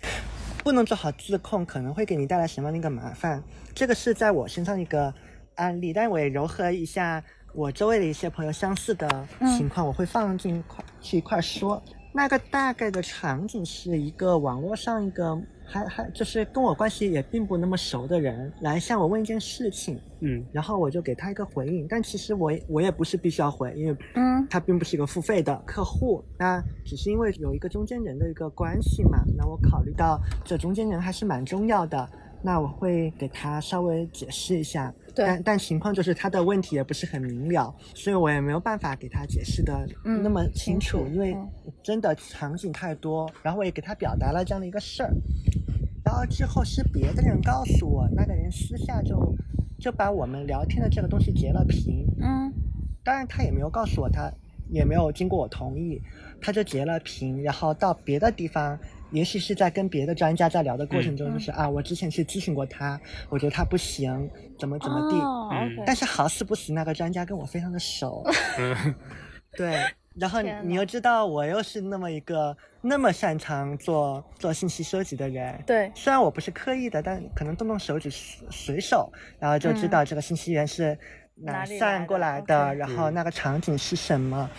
不能做好自控，可能会给你带来什么样的一个麻烦？这个是在我身上一个案例，但我也糅合一下我周围的一些朋友相似的情况，我会放进一块去一块说。那个大概的场景是一个网络上一个还还就是跟我关系也并不那么熟的人来向我问一件事情，嗯，然后我就给他一个回应，但其实我我也不是必须要回，因为嗯，他并不是一个付费的客户，那只是因为有一个中间人的一个关系嘛，那我考虑到这中间人还是蛮重要的。那我会给他稍微解释一下，但但情况就是他的问题也不是很明了，所以我也没有办法给他解释的那么清楚，因为真的场景太多。然后我也给他表达了这样的一个事儿，然后之后是别的人告诉我，那个人私下就就把我们聊天的这个东西截了屏，嗯，当然他也没有告诉我，他也没有经过我同意，他就截了屏，然后到别的地方。也许是在跟别的专家在聊的过程中，就是啊，我之前去咨询过他，我觉得他不行，怎么怎么地。但是好死不死，那个专家跟我非常的熟。对，然后你又知道我又是那么一个那么擅长做做信息收集的人。对，虽然我不是刻意的，但可能动动手指随手，然后就知道这个信息源是哪散过来的，然后那个场景是什么。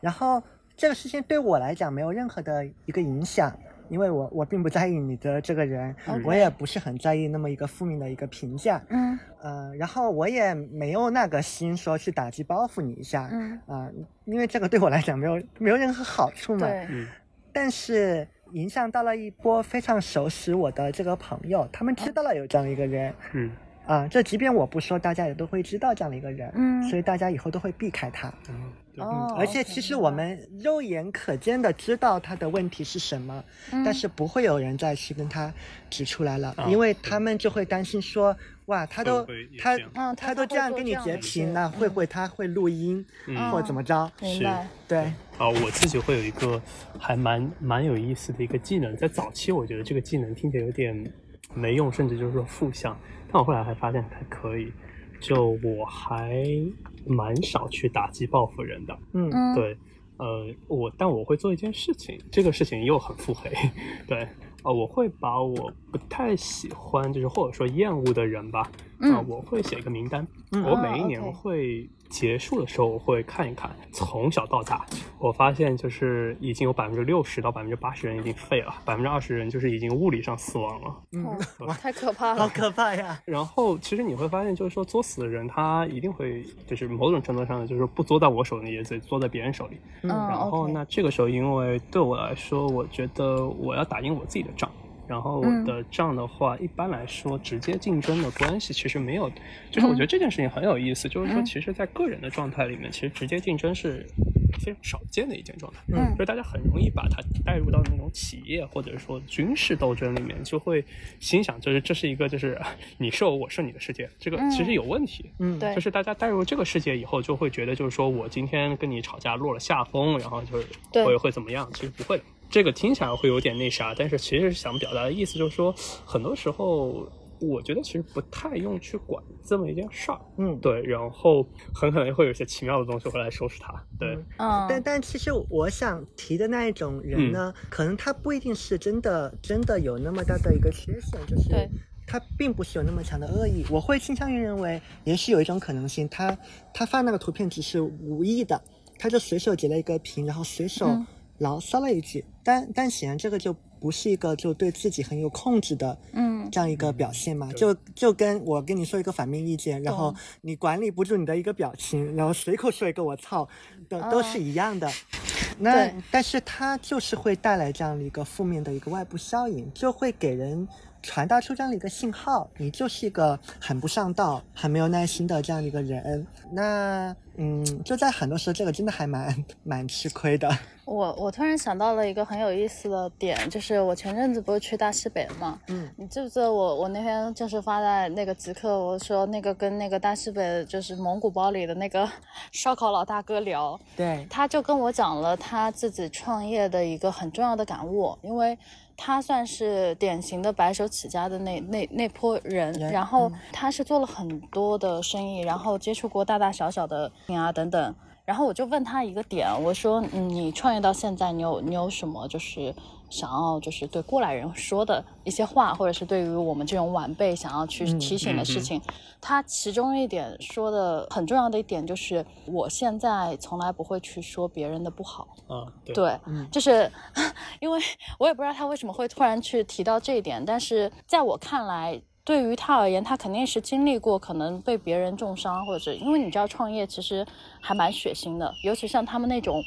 然后这个事情对我来讲没有任何的一个影响。因为我我并不在意你的这个人，我也不是很在意那么一个负面的一个评价，嗯，呃，然后我也没有那个心说去打击报复你一下，嗯，啊，因为这个对我来讲没有没有任何好处嘛，嗯，但是影响到了一波非常熟识我的这个朋友，他们知道了有这样一个人，嗯，啊，这即便我不说，大家也都会知道这样的一个人，嗯，所以大家以后都会避开他。哦，而且其实我们肉眼可见的知道他的问题是什么，但是不会有人再去跟他指出来了，因为他们就会担心说，哇，他都他嗯他都这样跟你截屏了，会不会他会录音嗯或怎么着？是，对。啊，我自己会有一个还蛮蛮有意思的一个技能，在早期我觉得这个技能听起来有点没用，甚至就是说负向，但我后来还发现还可以，就我还。蛮少去打击报复人的，嗯，对，呃，我但我会做一件事情，这个事情又很腹黑，对，呃，我会把我不太喜欢，就是或者说厌恶的人吧，啊，我会写一个名单，我每一年会。结束的时候我会看一看，从小到大，我发现就是已经有百分之六十到百分之八十人已经废了，百分之二十人就是已经物理上死亡了。嗯，哇，太可怕了，好可怕呀！然后其实你会发现，就是说作死的人他一定会，就是某种程度上就是不作在我手里，也得作在别人手里。嗯，然后那这个时候，因为对我来说，我觉得我要打赢我自己的仗。然后我的账的话，一般来说，直接竞争的关系其实没有，就是我觉得这件事情很有意思，就是说，其实，在个人的状态里面，其实直接竞争是非常少见的一件状态。嗯，就是大家很容易把它带入到那种企业或者说军事斗争里面，就会心想，就是这是一个就是你是我，我是你的世界，这个其实有问题。嗯，对，就是大家带入这个世界以后，就会觉得就是说我今天跟你吵架落了下风，然后就是会会怎么样？其实不会。这个听起来会有点那啥，但是其实想表达的意思就是说，很多时候我觉得其实不太用去管这么一件事儿，嗯，对，然后很可能会有一些奇妙的东西会来收拾它，对，嗯，但但其实我想提的那一种人呢，可能他不一定是真的真的有那么大的一个缺陷，就是他并不是有那么强的恶意，我会倾向于认为，也许有一种可能性，他他发那个图片只是无意的，他就随手截了一个屏，然后随手。牢骚了一句，但但显然这个就不是一个就对自己很有控制的，嗯，这样一个表现嘛，就就跟我跟你说一个反面意见，然后你管理不住你的一个表情，然后随口说一个我操，都都是一样的。那但是它就是会带来这样的一个负面的一个外部效应，就会给人传达出这样的一个信号，你就是一个很不上道、很没有耐心的这样的一个人。那嗯，就在很多时候，这个真的还蛮蛮吃亏的。我我突然想到了一个很有意思的点，就是我前阵子不是去大西北嘛？嗯，你记不记得我我那天就是发在那个极客，我说那个跟那个大西北就是蒙古包里的那个烧烤老大哥聊，对，他就跟我讲了他自己创业的一个很重要的感悟，因为他算是典型的白手起家的那那那波人，然后他是做了很多的生意，然后接触过大大小小的啊等等。然后我就问他一个点，我说嗯你创业到现在，你有你有什么就是想要就是对过来人说的一些话，或者是对于我们这种晚辈想要去提醒的事情？他其中一点说的很重要的一点就是，我现在从来不会去说别人的不好。啊，对，就是 因为我也不知道他为什么会突然去提到这一点，但是在我看来。对于他而言，他肯定是经历过可能被别人重伤，或者是因为你知道创业其实还蛮血腥的，尤其像他们那种，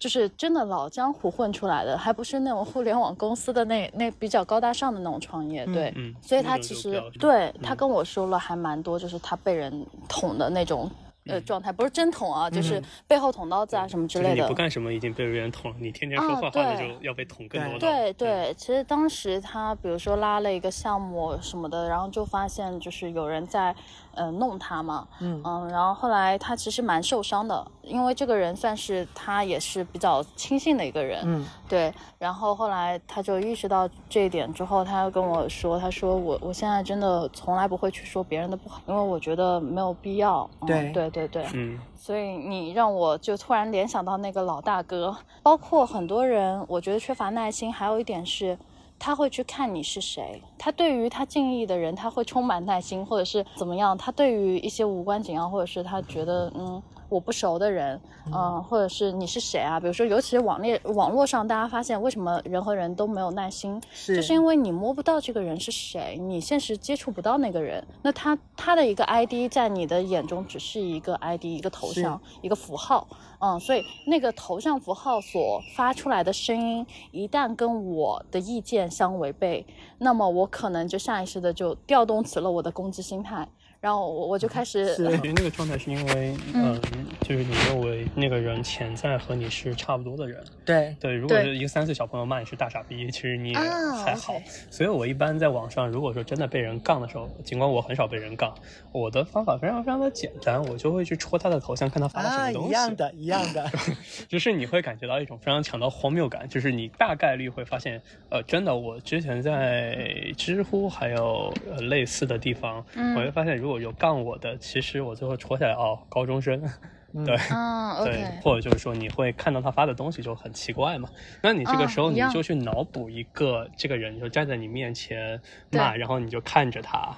就是真的老江湖混出来的，还不是那种互联网公司的那那比较高大上的那种创业，对，所以他其实对他跟我说了还蛮多，就是他被人捅的那种。呃，状态不是真捅啊，就是背后捅刀子啊什么之类的。你不干什么已经被别人捅了，你天天说坏话，那就要被捅更多对对，其实当时他比如说拉了一个项目什么的，然后就发现就是有人在。嗯，弄他嘛，嗯嗯，然后后来他其实蛮受伤的，因为这个人算是他也是比较亲信的一个人，嗯，对。然后后来他就意识到这一点之后，他跟我说，他说我我现在真的从来不会去说别人的不好，因为我觉得没有必要。对对对对，嗯。所以你让我就突然联想到那个老大哥，包括很多人，我觉得缺乏耐心，还有一点是。他会去看你是谁，他对于他敬意的人，他会充满耐心，或者是怎么样？他对于一些无关紧要，或者是他觉得嗯。我不熟的人，嗯，或者是你是谁啊？比如说，尤其是网恋网络上，大家发现为什么人和人都没有耐心，就是因为你摸不到这个人是谁，你现实接触不到那个人，那他他的一个 ID 在你的眼中只是一个 ID，一个头像，一个符号，嗯，所以那个头像符号所发出来的声音，一旦跟我的意见相违背，那么我可能就下意识的就调动起了我的攻击心态。然后我我就开始。其实那个状态是因为，嗯，就是你认为那个人潜在和你是差不多的人。对对，如果是一个三岁小朋友骂你是大傻逼，其实你也还好。所以我一般在网上，如果说真的被人杠的时候，尽管我很少被人杠，我的方法非常非常的简单，我就会去戳他的头像，看他发了什么东西。一样的，一样的。就是你会感觉到一种非常强的荒谬感，就是你大概率会发现，呃，真的，我之前在知乎还有呃类似的地方，我会发现如果有杠我的，其实我最后戳下来哦，高中生，对，对，或者就是说你会看到他发的东西就很奇怪嘛，那你这个时候你就去脑补一个这个人就站在你面前骂，然后你就看着他，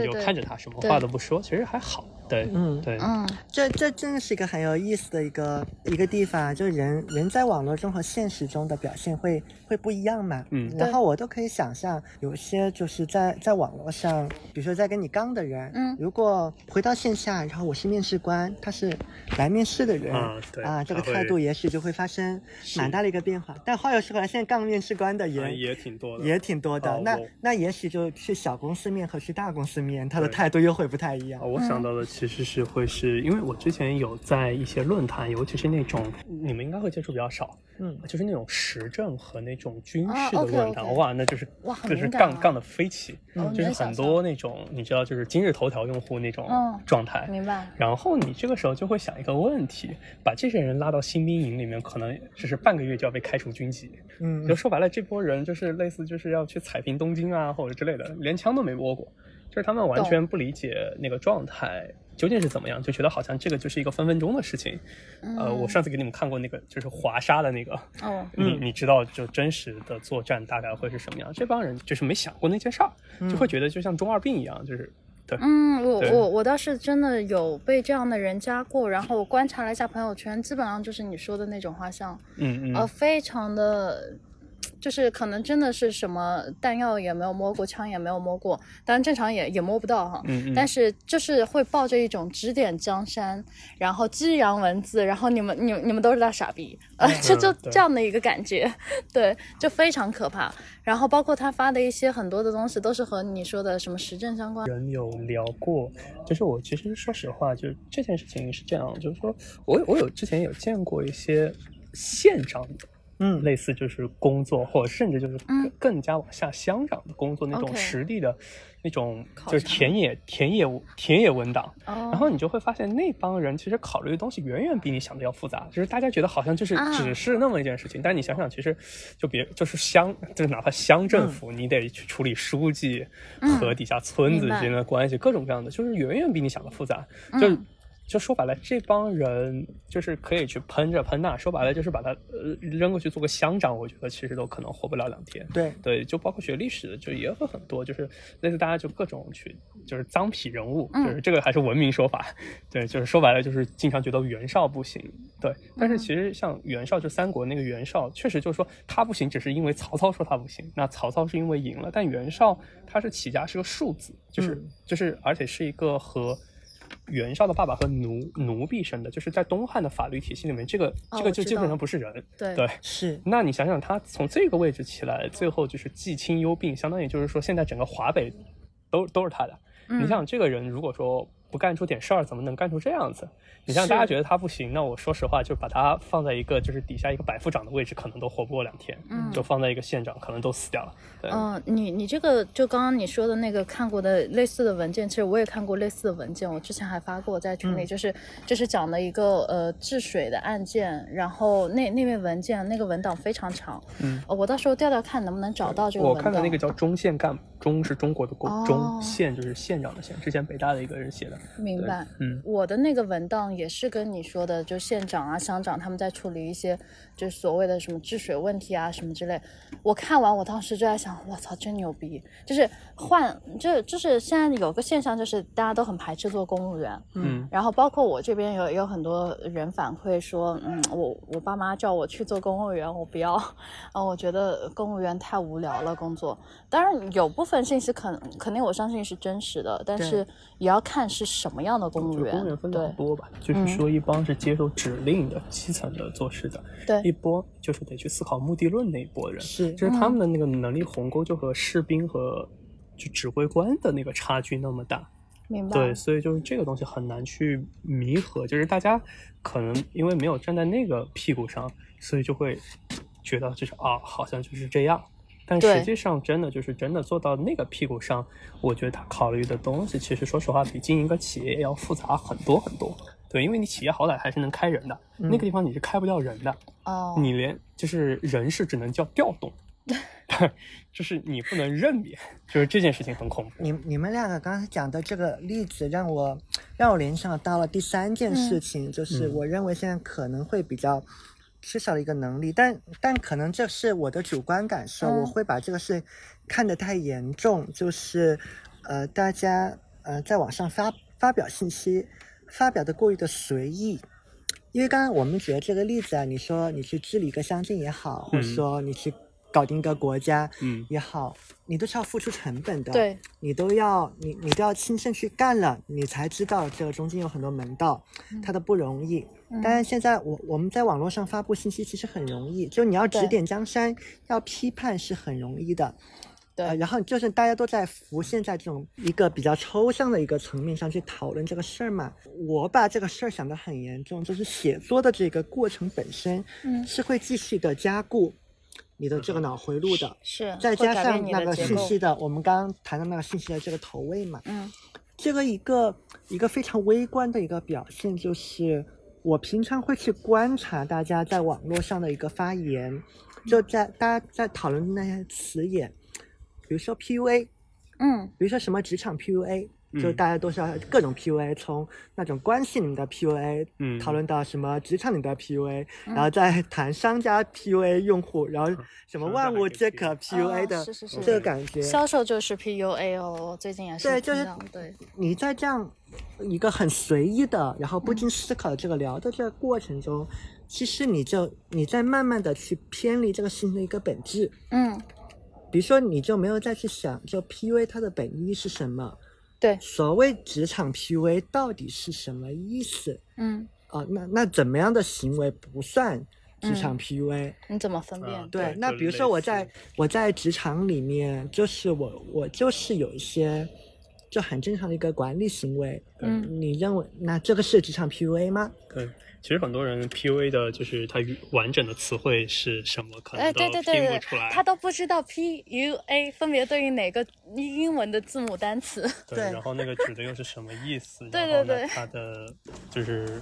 你就看着他，什么话都不说，其实还好。对，嗯，对，嗯，这这真的是一个很有意思的一个一个地方，就是人人在网络中和现实中的表现会会不一样嘛，嗯，然后我都可以想象，有些就是在在网络上，比如说在跟你刚的人，嗯，如果回到线下，然后我是面试官，他是来面试的人，啊，对，啊，这个态度也许就会发生蛮大的一个变化。但话又说回来，现在杠面试官的人也挺多的，也挺多的，那那也许就去小公司面和去大公司面，他的态度又会不太一样。我想到的。其实是会是因为我之前有在一些论坛，尤其是那种你们应该会接触比较少，嗯，就是那种时政和那种军事的论坛，哇，那就是哇，就是杠杠的飞起，就是很多那种你知道，就是今日头条用户那种状态，明白。然后你这个时候就会想一个问题，把这些人拉到新兵营里面，可能就是半个月就要被开除军籍，嗯，就说白了，这波人就是类似就是要去踩平东京啊或者之类的，连枪都没摸过，就是他们完全不理解那个状态。究竟是怎么样？就觉得好像这个就是一个分分钟的事情。呃，我上次给你们看过那个，就是华沙的那个。哦。你你知道，就真实的作战大概会是什么样？这帮人就是没想过那件事儿，就会觉得就像中二病一样，就是对。嗯，我我我倒是真的有被这样的人加过，然后我观察了一下朋友圈，基本上就是你说的那种画像。嗯嗯。呃，非常的。就是可能真的是什么弹药也没有摸过，枪也没有摸过，当然正常也也摸不到哈。嗯嗯。但是就是会抱着一种指点江山，然后激扬文字，然后你们你你们都是大傻逼，呃，就就这样的一个感觉，对，就非常可怕。然后包括他发的一些很多的东西，都是和你说的什么时政相关。人有聊过，就是我其实说实话，就这件事情是这样，就是说我我有之前有见过一些县长的。嗯，类似就是工作，或者甚至就是更更加往下乡长的工作那种实地的，那种就是田野田野田野文档。然后你就会发现那帮人其实考虑的东西远远比你想的要复杂。就是大家觉得好像就是只是那么一件事情，但你想想，其实就别就是乡，就是哪怕乡政府，你得去处理书记和底下村子之间的关系，各种各样的，就是远远比你想的复杂。就就说白了，这帮人就是可以去喷这喷那，说白了就是把他呃扔过去做个乡长，我觉得其实都可能活不了两天。对对，就包括学历史的，就也会很多，就是类似大家就各种去就是脏痞人物，就是这个还是文明说法。对，就是说白了就是经常觉得袁绍不行。对，但是其实像袁绍就三国那个袁绍，确实就是说他不行，只是因为曹操说他不行。那曹操是因为赢了，但袁绍他是起家是个庶子，就是就是而且是一个和。袁绍的爸爸和奴奴婢生的，就是在东汉的法律体系里面，这个这个就基本上不是人。对对是。那你想想，他从这个位置起来，最后就是既亲忧病，相当于就是说，现在整个华北都都是他的。你想想，这个人如果说不干出点事儿，怎么能干出这样子？你像大家觉得他不行，那我说实话，就把他放在一个就是底下一个百夫长的位置，可能都活不过两天。嗯，就放在一个县长，可能都死掉了。嗯，你你这个就刚刚你说的那个看过的类似的文件，其实我也看过类似的文件，我之前还发过在群里，就是就是讲的一个呃治水的案件，然后那那面文件那个文档非常长。嗯，我到时候调调看能不能找到这个。我看的那个叫中县干部，中是中国的中，中县就是县长的县，之前北大的一个人写的。明白。嗯，我的那个文档。也是跟你说的，就县长啊、乡长他们在处理一些，就所谓的什么治水问题啊什么之类。我看完，我当时就在想，我操，真牛逼！就是换，就就是现在有个现象，就是大家都很排斥做公务员。嗯。然后包括我这边有有很多人反馈说，嗯，我我爸妈叫我去做公务员，我不要。啊，我觉得公务员太无聊了，工作。当然有部分信息肯肯定我相信是真实的，但是也要看是什么样的公务员。公务员分很多吧。就是说，一帮是接受指令的基层的做事的，对，一波就是得去思考目的论那一波人，是，就是他们的那个能力鸿沟就和士兵和就指挥官的那个差距那么大。明白。对，所以就是这个东西很难去弥合，就是大家可能因为没有站在那个屁股上，所以就会觉得就是啊，好像就是这样。但实际上，真的就是真的做到那个屁股上，我觉得他考虑的东西，其实说实话，比经营一个企业要复杂很多很多。对，因为你企业好歹还是能开人的，那个地方你是开不掉人的。哦。你连就是人是只能叫调动 就是你不能任免，就是这件事情很恐怖。你你们两个刚才讲的这个例子，让我让我联想到了第三件事情，就是我认为现在可能会比较。缺少了一个能力，但但可能这是我的主观感受，我会把这个事看得太严重，就是呃，大家呃在网上发发表信息，发表的过于的随意，因为刚刚我们举的这个例子啊，你说你去治理一个乡镇也好，或者说你去。搞定一个国家，嗯，也好，你都是要付出成本的，对，你都要，你你都要亲身去干了，你才知道这个中间有很多门道，它的不容易。但是现在我我们在网络上发布信息其实很容易，就你要指点江山，要批判是很容易的，对。然后就是大家都在浮现在这种一个比较抽象的一个层面上去讨论这个事儿嘛。我把这个事儿想得很严重，就是写作的这个过程本身，嗯，是会继续的加固。你的这个脑回路的，是再加上那个信息的，我们刚刚谈的那个信息的这个投喂嘛，嗯，这个一个一个非常微观的一个表现，就是我平常会去观察大家在网络上的一个发言，就在大家在讨论那些词眼，比如说 PUA，嗯，比如说什么职场 PUA。就大家都是要各种 PUA，从那种关系里面的 PUA，嗯，讨论到什么职场里的 PUA，然后再谈商家 PUA 用户，然后什么万物皆可 PUA 的这个感觉。销售就是 PUA 哦，最近也是。对，就是对。你在这样一个很随意的，然后不经思考的这个聊的这个过程中，其实你就你在慢慢的去偏离这个事情的一个本质。嗯。比如说，你就没有再去想，就 PUA 它的本意是什么。对，所谓职场 PUA 到底是什么意思？嗯，啊，那那怎么样的行为不算职场 PUA？你怎么分辨？对，那比如说我在我在职场里面，就是我我就是有一些就很正常的一个管理行为，嗯，你认为那这个是职场 PUA 吗？对。其实很多人 PUA 的就是它完整的词汇是什么，可能都听不出来，他都不知道 PUA 分别对应哪个英文的字母单词。对，然后那个指的又是什么意思？对对对，它的就是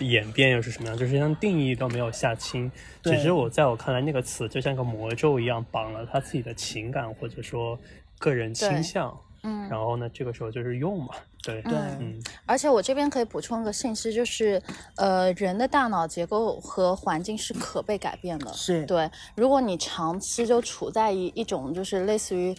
演变又是什么样？就是像定义都没有下清。只是我在我看来，那个词就像个魔咒一样，绑了他自己的情感或者说个人倾向。嗯，然后呢，这个时候就是用嘛。对对，嗯，而且我这边可以补充一个信息，就是，呃，人的大脑结构和环境是可被改变的。是对，如果你长期就处在一一种就是类似于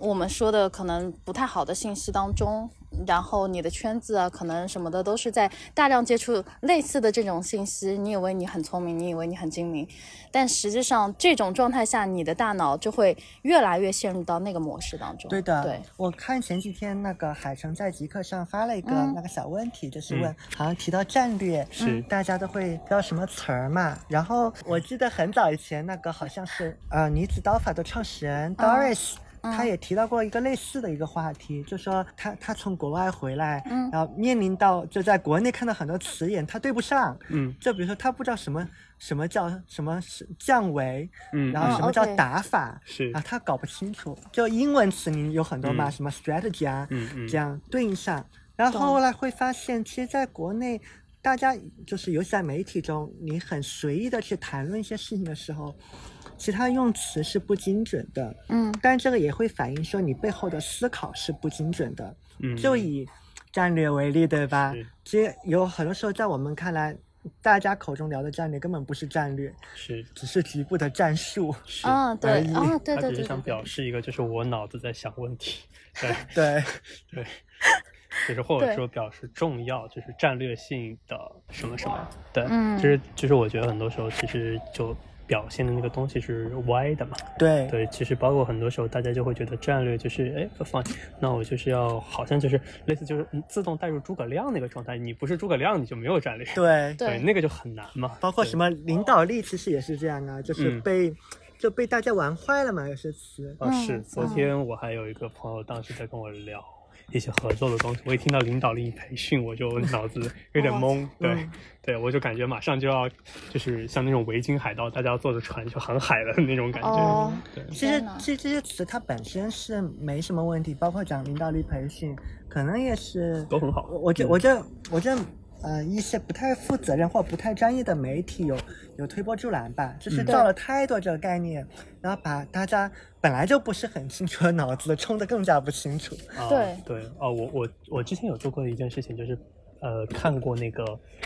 我们说的可能不太好的信息当中。然后你的圈子啊，可能什么的都是在大量接触类似的这种信息。你以为你很聪明，你以为你很精明，但实际上这种状态下，你的大脑就会越来越陷入到那个模式当中。对的，对。我看前几天那个海城在极客上发了一个那个小问题，就是问好像提到战略，是大家都会知道什么词儿嘛？然后我记得很早以前那个好像是呃女子刀法的创始人 Doris。他也提到过一个类似的一个话题，就说他他从国外回来，嗯，然后面临到就在国内看到很多词眼，他对不上，嗯，就比如说他不知道什么什么叫什么是降维，嗯，然后什么叫打法，是。啊，他搞不清楚。就英文词你有很多嘛，什么 strategy 啊，嗯嗯，这样对应上，然后后来会发现，其实在国内大家就是尤其在媒体中，你很随意的去谈论一些事情的时候。其他用词是不精准的，嗯，但这个也会反映说你背后的思考是不精准的，嗯，就以战略为例，对吧？其实有很多时候在我们看来，大家口中聊的战略根本不是战略，是。只是局部的战术，是。啊，对，啊，对对对，他只是想表示一个，就是我脑子在想问题，对。对。对，就是或者说表示重要，就是战略性的什么什么，对，嗯，就是就是我觉得很多时候其实就。表现的那个东西是歪的嘛？对对，其实包括很多时候，大家就会觉得战略就是哎，放，那我就是要好像就是类似就是自动带入诸葛亮那个状态，你不是诸葛亮你就没有战略。对对，那个就很难嘛。包括什么领导力，其实也是这样啊，就是被就被大家玩坏了嘛，有些词。啊，是。昨天我还有一个朋友，当时在跟我聊，一些合作的东西。我一听到领导力培训，我就脑子有点懵。对，对我就感觉马上就要就是像那种维京海盗，大家坐着船去航海的那种感觉。对，其实这这些词它本身是没什么问题，包括讲领导力培训，可能也是都很好。我觉我觉我觉得。呃，一些不太负责任或不太专业的媒体有有推波助澜吧，就是造了太多这个概念，然后把大家本来就不是很清楚的脑子冲得更加不清楚。对对哦，我我我之前有做过一件事情，就是呃看过那个，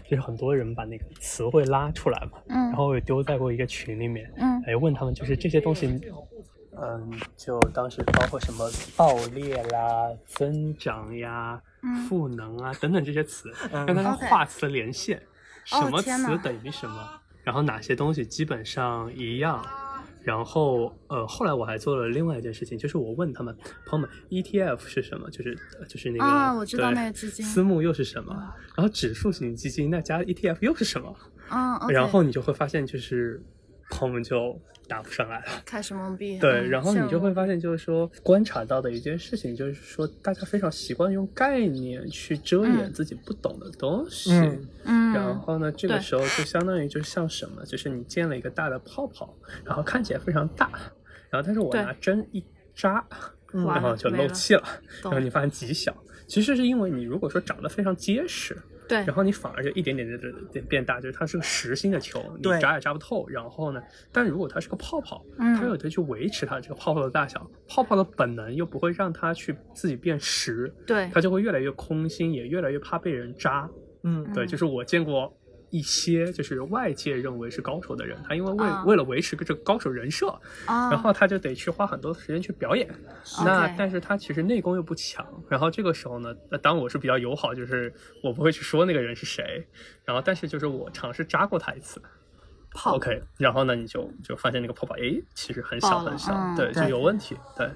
就是很多人把那个词汇拉出来嘛，嗯，然后也丢在过一个群里面，嗯，哎问他们就是这些东西。嗯，就当时包括什么爆裂啦、增长呀、赋能啊等等这些词，让它画词连线，什么词等于什么，然后哪些东西基本上一样，然后呃，后来我还做了另外一件事情，就是我问他们朋友们，ETF 是什么？就是就是那个啊，我知道那个基金。私募又是什么？然后指数型基金那加 ETF 又是什么？啊，然后你就会发现，就是朋友们就。答不上来了，开始懵逼。对，然后你就会发现，就是说观察到的一件事情，就是说大家非常习惯用概念去遮掩自己不懂的东西。嗯，然后呢，这个时候就相当于就像什么，就是你建了一个大的泡泡，然后看起来非常大，然后但是我拿针一扎，然后就漏气了，然后你发现极小。其实是因为你如果说长得非常结实。对，然后你反而就一点点的变变大，就是它是个实心的球，你扎也扎不透。然后呢，但如果它是个泡泡，它有的去维持它这个泡泡的大小，泡泡的本能又不会让它去自己变实，对，它就会越来越空心，也越来越怕被人扎。嗯，对，就是我见过。一些就是外界认为是高手的人，他因为为为了维持个这个高手人设，然后他就得去花很多时间去表演。那但是他其实内功又不强。然后这个时候呢，当我是比较友好，就是我不会去说那个人是谁。然后但是就是我尝试扎过他一次，OK。然后呢，你就就发现那个泡泡，哎，其实很小很小，对，就有问题，对。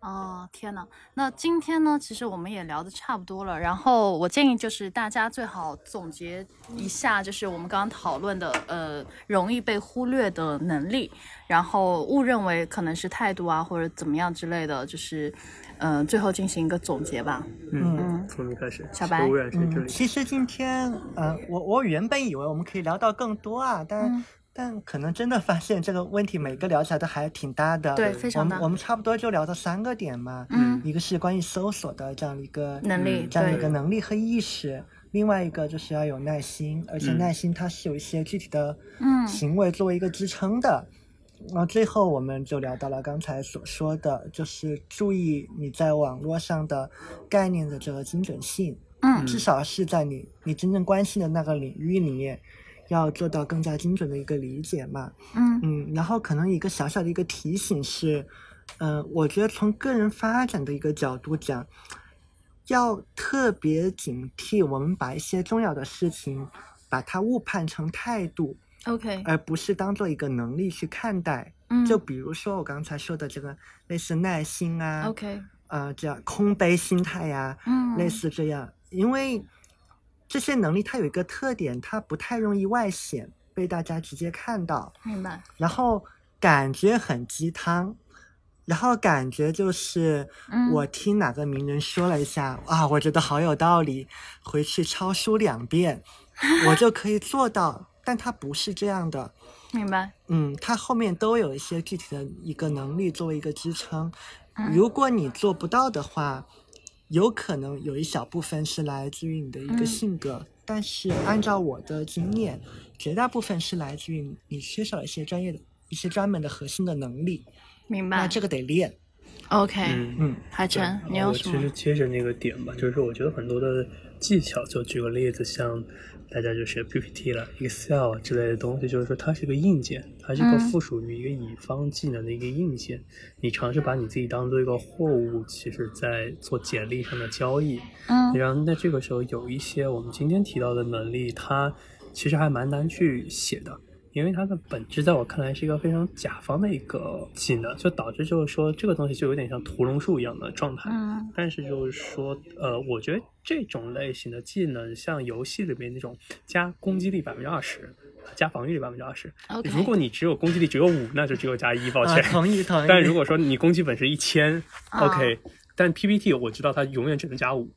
哦天呐，那今天呢，其实我们也聊的差不多了。然后我建议就是大家最好总结一下，就是我们刚刚讨论的，呃，容易被忽略的能力，然后误认为可能是态度啊或者怎么样之类的，就是，嗯，最后进行一个总结吧。嗯，从你开始，小白。嗯，其实今天，呃，我我原本以为我们可以聊到更多啊，但。但可能真的发现这个问题，每个聊起来都还挺大的。对，非常搭。我们我们差不多就聊到三个点嘛。嗯。一个是关于搜索的这样一个能力，这样一个能力和意识。另外一个就是要有耐心，而且耐心它是有一些具体的行为作为一个支撑的。然后最后我们就聊到了刚才所说的，就是注意你在网络上的概念的这个精准性。嗯。至少是在你你真正关心的那个领域里面。要做到更加精准的一个理解嘛，嗯。嗯，然后可能一个小小的一个提醒是，嗯，我觉得从个人发展的一个角度讲，要特别警惕我们把一些重要的事情把它误判成态度，OK，而不是当做一个能力去看待，嗯，就比如说我刚才说的这个类似耐心啊，OK，呃，这样空杯心态呀，嗯，类似这样，因为。这些能力它有一个特点，它不太容易外显，被大家直接看到。明白。然后感觉很鸡汤，然后感觉就是我听哪个名人说了一下啊，我觉得好有道理，回去抄书两遍，我就可以做到。但它不是这样的。明白。嗯，它后面都有一些具体的一个能力作为一个支撑。如果你做不到的话。有可能有一小部分是来自于你的一个性格，但是按照我的经验，绝大部分是来自于你缺少一些专业的、一些专门的核心的能力。明白。那这个得练。OK。嗯嗯。海晨，你有什么？其实接着那个点吧，就是我觉得很多的技巧，就举个例子，像。大家就学 PPT 了，Excel 之类的东西，就是说它是个硬件，它是一个附属于一个乙方技能的一个硬件。你尝试把你自己当做一个货物，其实在做简历上的交易。嗯，然后在这个时候有一些我们今天提到的能力，它其实还蛮难去写的。因为它的本质在我看来是一个非常甲方的一个技能，就导致就是说这个东西就有点像屠龙术一样的状态。嗯。但是就是说，呃，我觉得这种类型的技能，像游戏里面那种加攻击力百分之二十，加防御力百分之二十。如果你只有攻击力只有五，那就只有加一，抱歉。同意同 意。但如果说你攻击本是一千，OK。但 PPT 我知道它永远只能加五。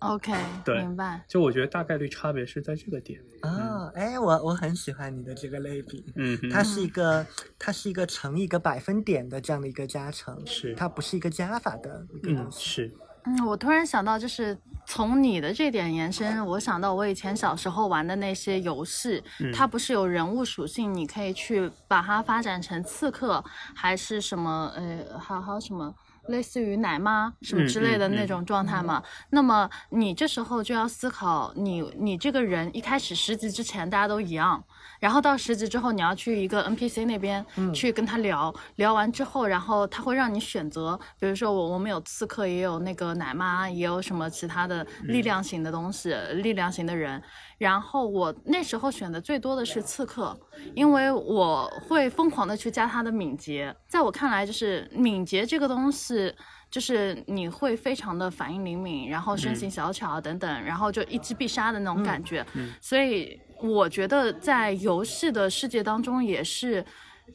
OK，对，明白。就我觉得大概率差别是在这个点。哦，哎，我我很喜欢你的这个类比。嗯，它是一个它是一个乘一个百分点的这样的一个加成，是它不是一个加法的。嗯，是。嗯，我突然想到，就是从你的这点延伸，我想到我以前小时候玩的那些游戏，它不是有人物属性，你可以去把它发展成刺客，还是什么？呃，还还有什么？类似于奶妈什么之类的那种状态嘛，那么你这时候就要思考，你你这个人一开始十级之前大家都一样，然后到十级之后你要去一个 NPC 那边去跟他聊聊完之后，然后他会让你选择，比如说我我们有刺客，也有那个奶妈，也有什么其他的力量型的东西，力量型的人。然后我那时候选的最多的是刺客，因为我会疯狂的去加他的敏捷。在我看来，就是敏捷这个东西，就是你会非常的反应灵敏，然后身形小巧等等，然后就一击必杀的那种感觉。所以我觉得在游戏的世界当中也是。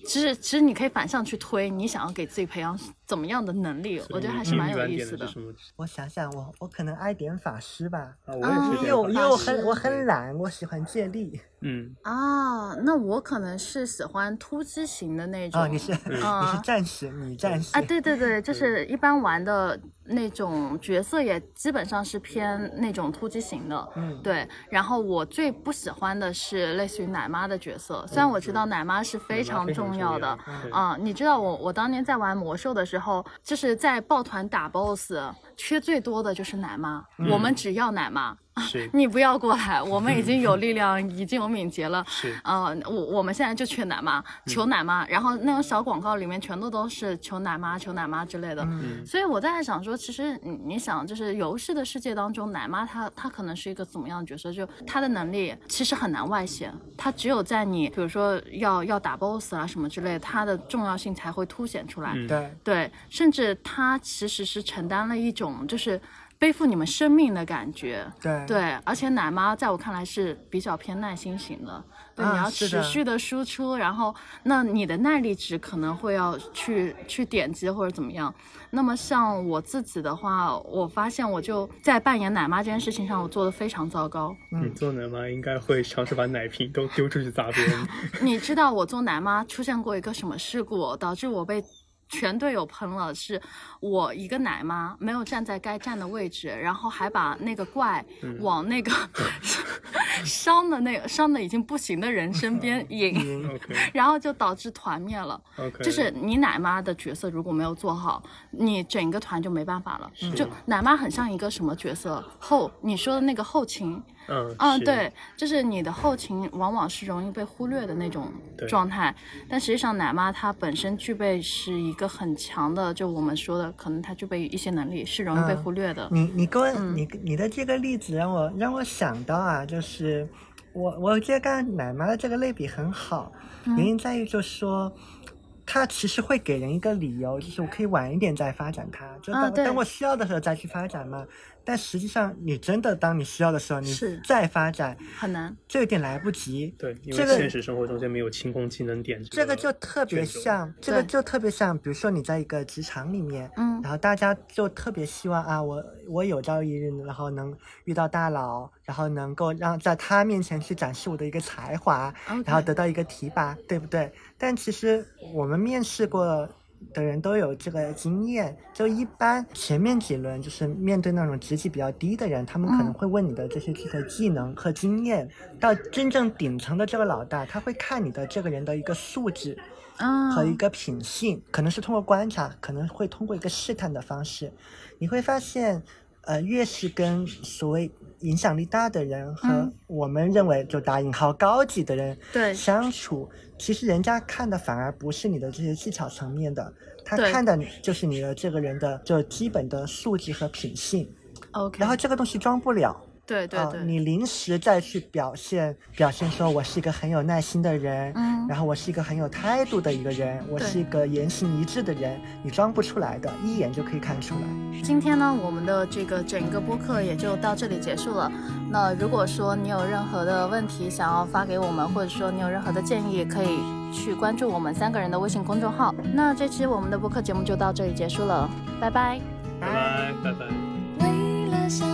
其实，其实你可以反向去推，你想要给自己培养怎么样的能力？我觉得还是蛮有意思的。我想想，我我可能爱点法师吧。啊，我也是。因为因为我很我很懒，我喜欢借力。嗯啊，那我可能是喜欢突击型的那种。啊，你是你是战士，女战士。啊，对对对，就是一般玩的那种角色也基本上是偏那种突击型的。嗯，对。然后我最不喜欢的是类似于奶妈的角色，虽然我知道奶妈是非常重要的。啊，你知道我我当年在玩魔兽的时候，然后就是在抱团打 BOSS，缺最多的就是奶妈，我们只要奶妈。是 你不要过来，我们已经有力量，已经有敏捷了。是，呃，我我们现在就缺奶妈，求奶妈。然后那种小广告里面全都都是求奶妈、求奶妈之类的。嗯。所以我在想说，其实你你想，就是游戏的世界当中，奶妈她她可能是一个怎么样的角色？就她的能力其实很难外显，她只有在你比如说要要打 BOSS 啊什么之类，她的重要性才会凸显出来。对对，甚至她其实是承担了一种就是。背负你们生命的感觉，对对，而且奶妈在我看来是比较偏耐心型的，对，你要持续的输出，然后那你的耐力值可能会要去去点击或者怎么样。那么像我自己的话，我发现我就在扮演奶妈这件事情上，我做的非常糟糕。你做奶妈应该会尝试把奶瓶都丢出去砸别人。你知道我做奶妈出现过一个什么事故，导致我被。全队友喷了，是我一个奶妈没有站在该站的位置，然后还把那个怪往那个 伤的那个伤的已经不行的人身边引，然后就导致团灭了。就是你奶妈的角色如果没有做好，你整个团就没办法了。就奶妈很像一个什么角色？后你说的那个后勤。嗯嗯，对，就是你的后勤往往是容易被忽略的那种状态，但实际上奶妈她本身具备是一个很强的，就我们说的，可能她具备一些能力是容易被忽略的。你你跟我你你的这个例子让我让我想到啊，就是我我觉得刚才奶妈的这个类比很好，原因在于就是说。它其实会给人一个理由，就是我可以晚一点再发展它，就等等我需要的时候再去发展嘛。但实际上，你真的当你需要的时候，你再发展很难，这有点来不及。对，因为现实生活中间没有清空技能点。这个就特别像，这个就特别像，比如说你在一个职场里面，嗯，然后大家就特别希望啊，我我有朝一日，然后能遇到大佬，然后能够让在他面前去展示我的一个才华，然后得到一个提拔，对不对？但其实我们面试过的人都有这个经验，就一般前面几轮就是面对那种职级比较低的人，他们可能会问你的这些这个技能和经验。到真正顶层的这个老大，他会看你的这个人的一个素质，和一个品性，可能是通过观察，可能会通过一个试探的方式，你会发现。呃，越是跟所谓影响力大的人和我们认为就打引号高级的人对。相处，其实人家看的反而不是你的这些技巧层面的，他看的就是你的这个人的就基本的素质和品性。OK，然后这个东西装不了。对对对，你临时再去表现表现说，我是一个很有耐心的人，嗯，然后我是一个很有态度的一个人，我是一个言行一致的人，你装不出来的，一眼就可以看出来。今天呢，我们的这个整个播客也就到这里结束了。那如果说你有任何的问题想要发给我们，或者说你有任何的建议，可以去关注我们三个人的微信公众号。那这期我们的播客节目就到这里结束了，拜拜。拜拜，拜拜。为了想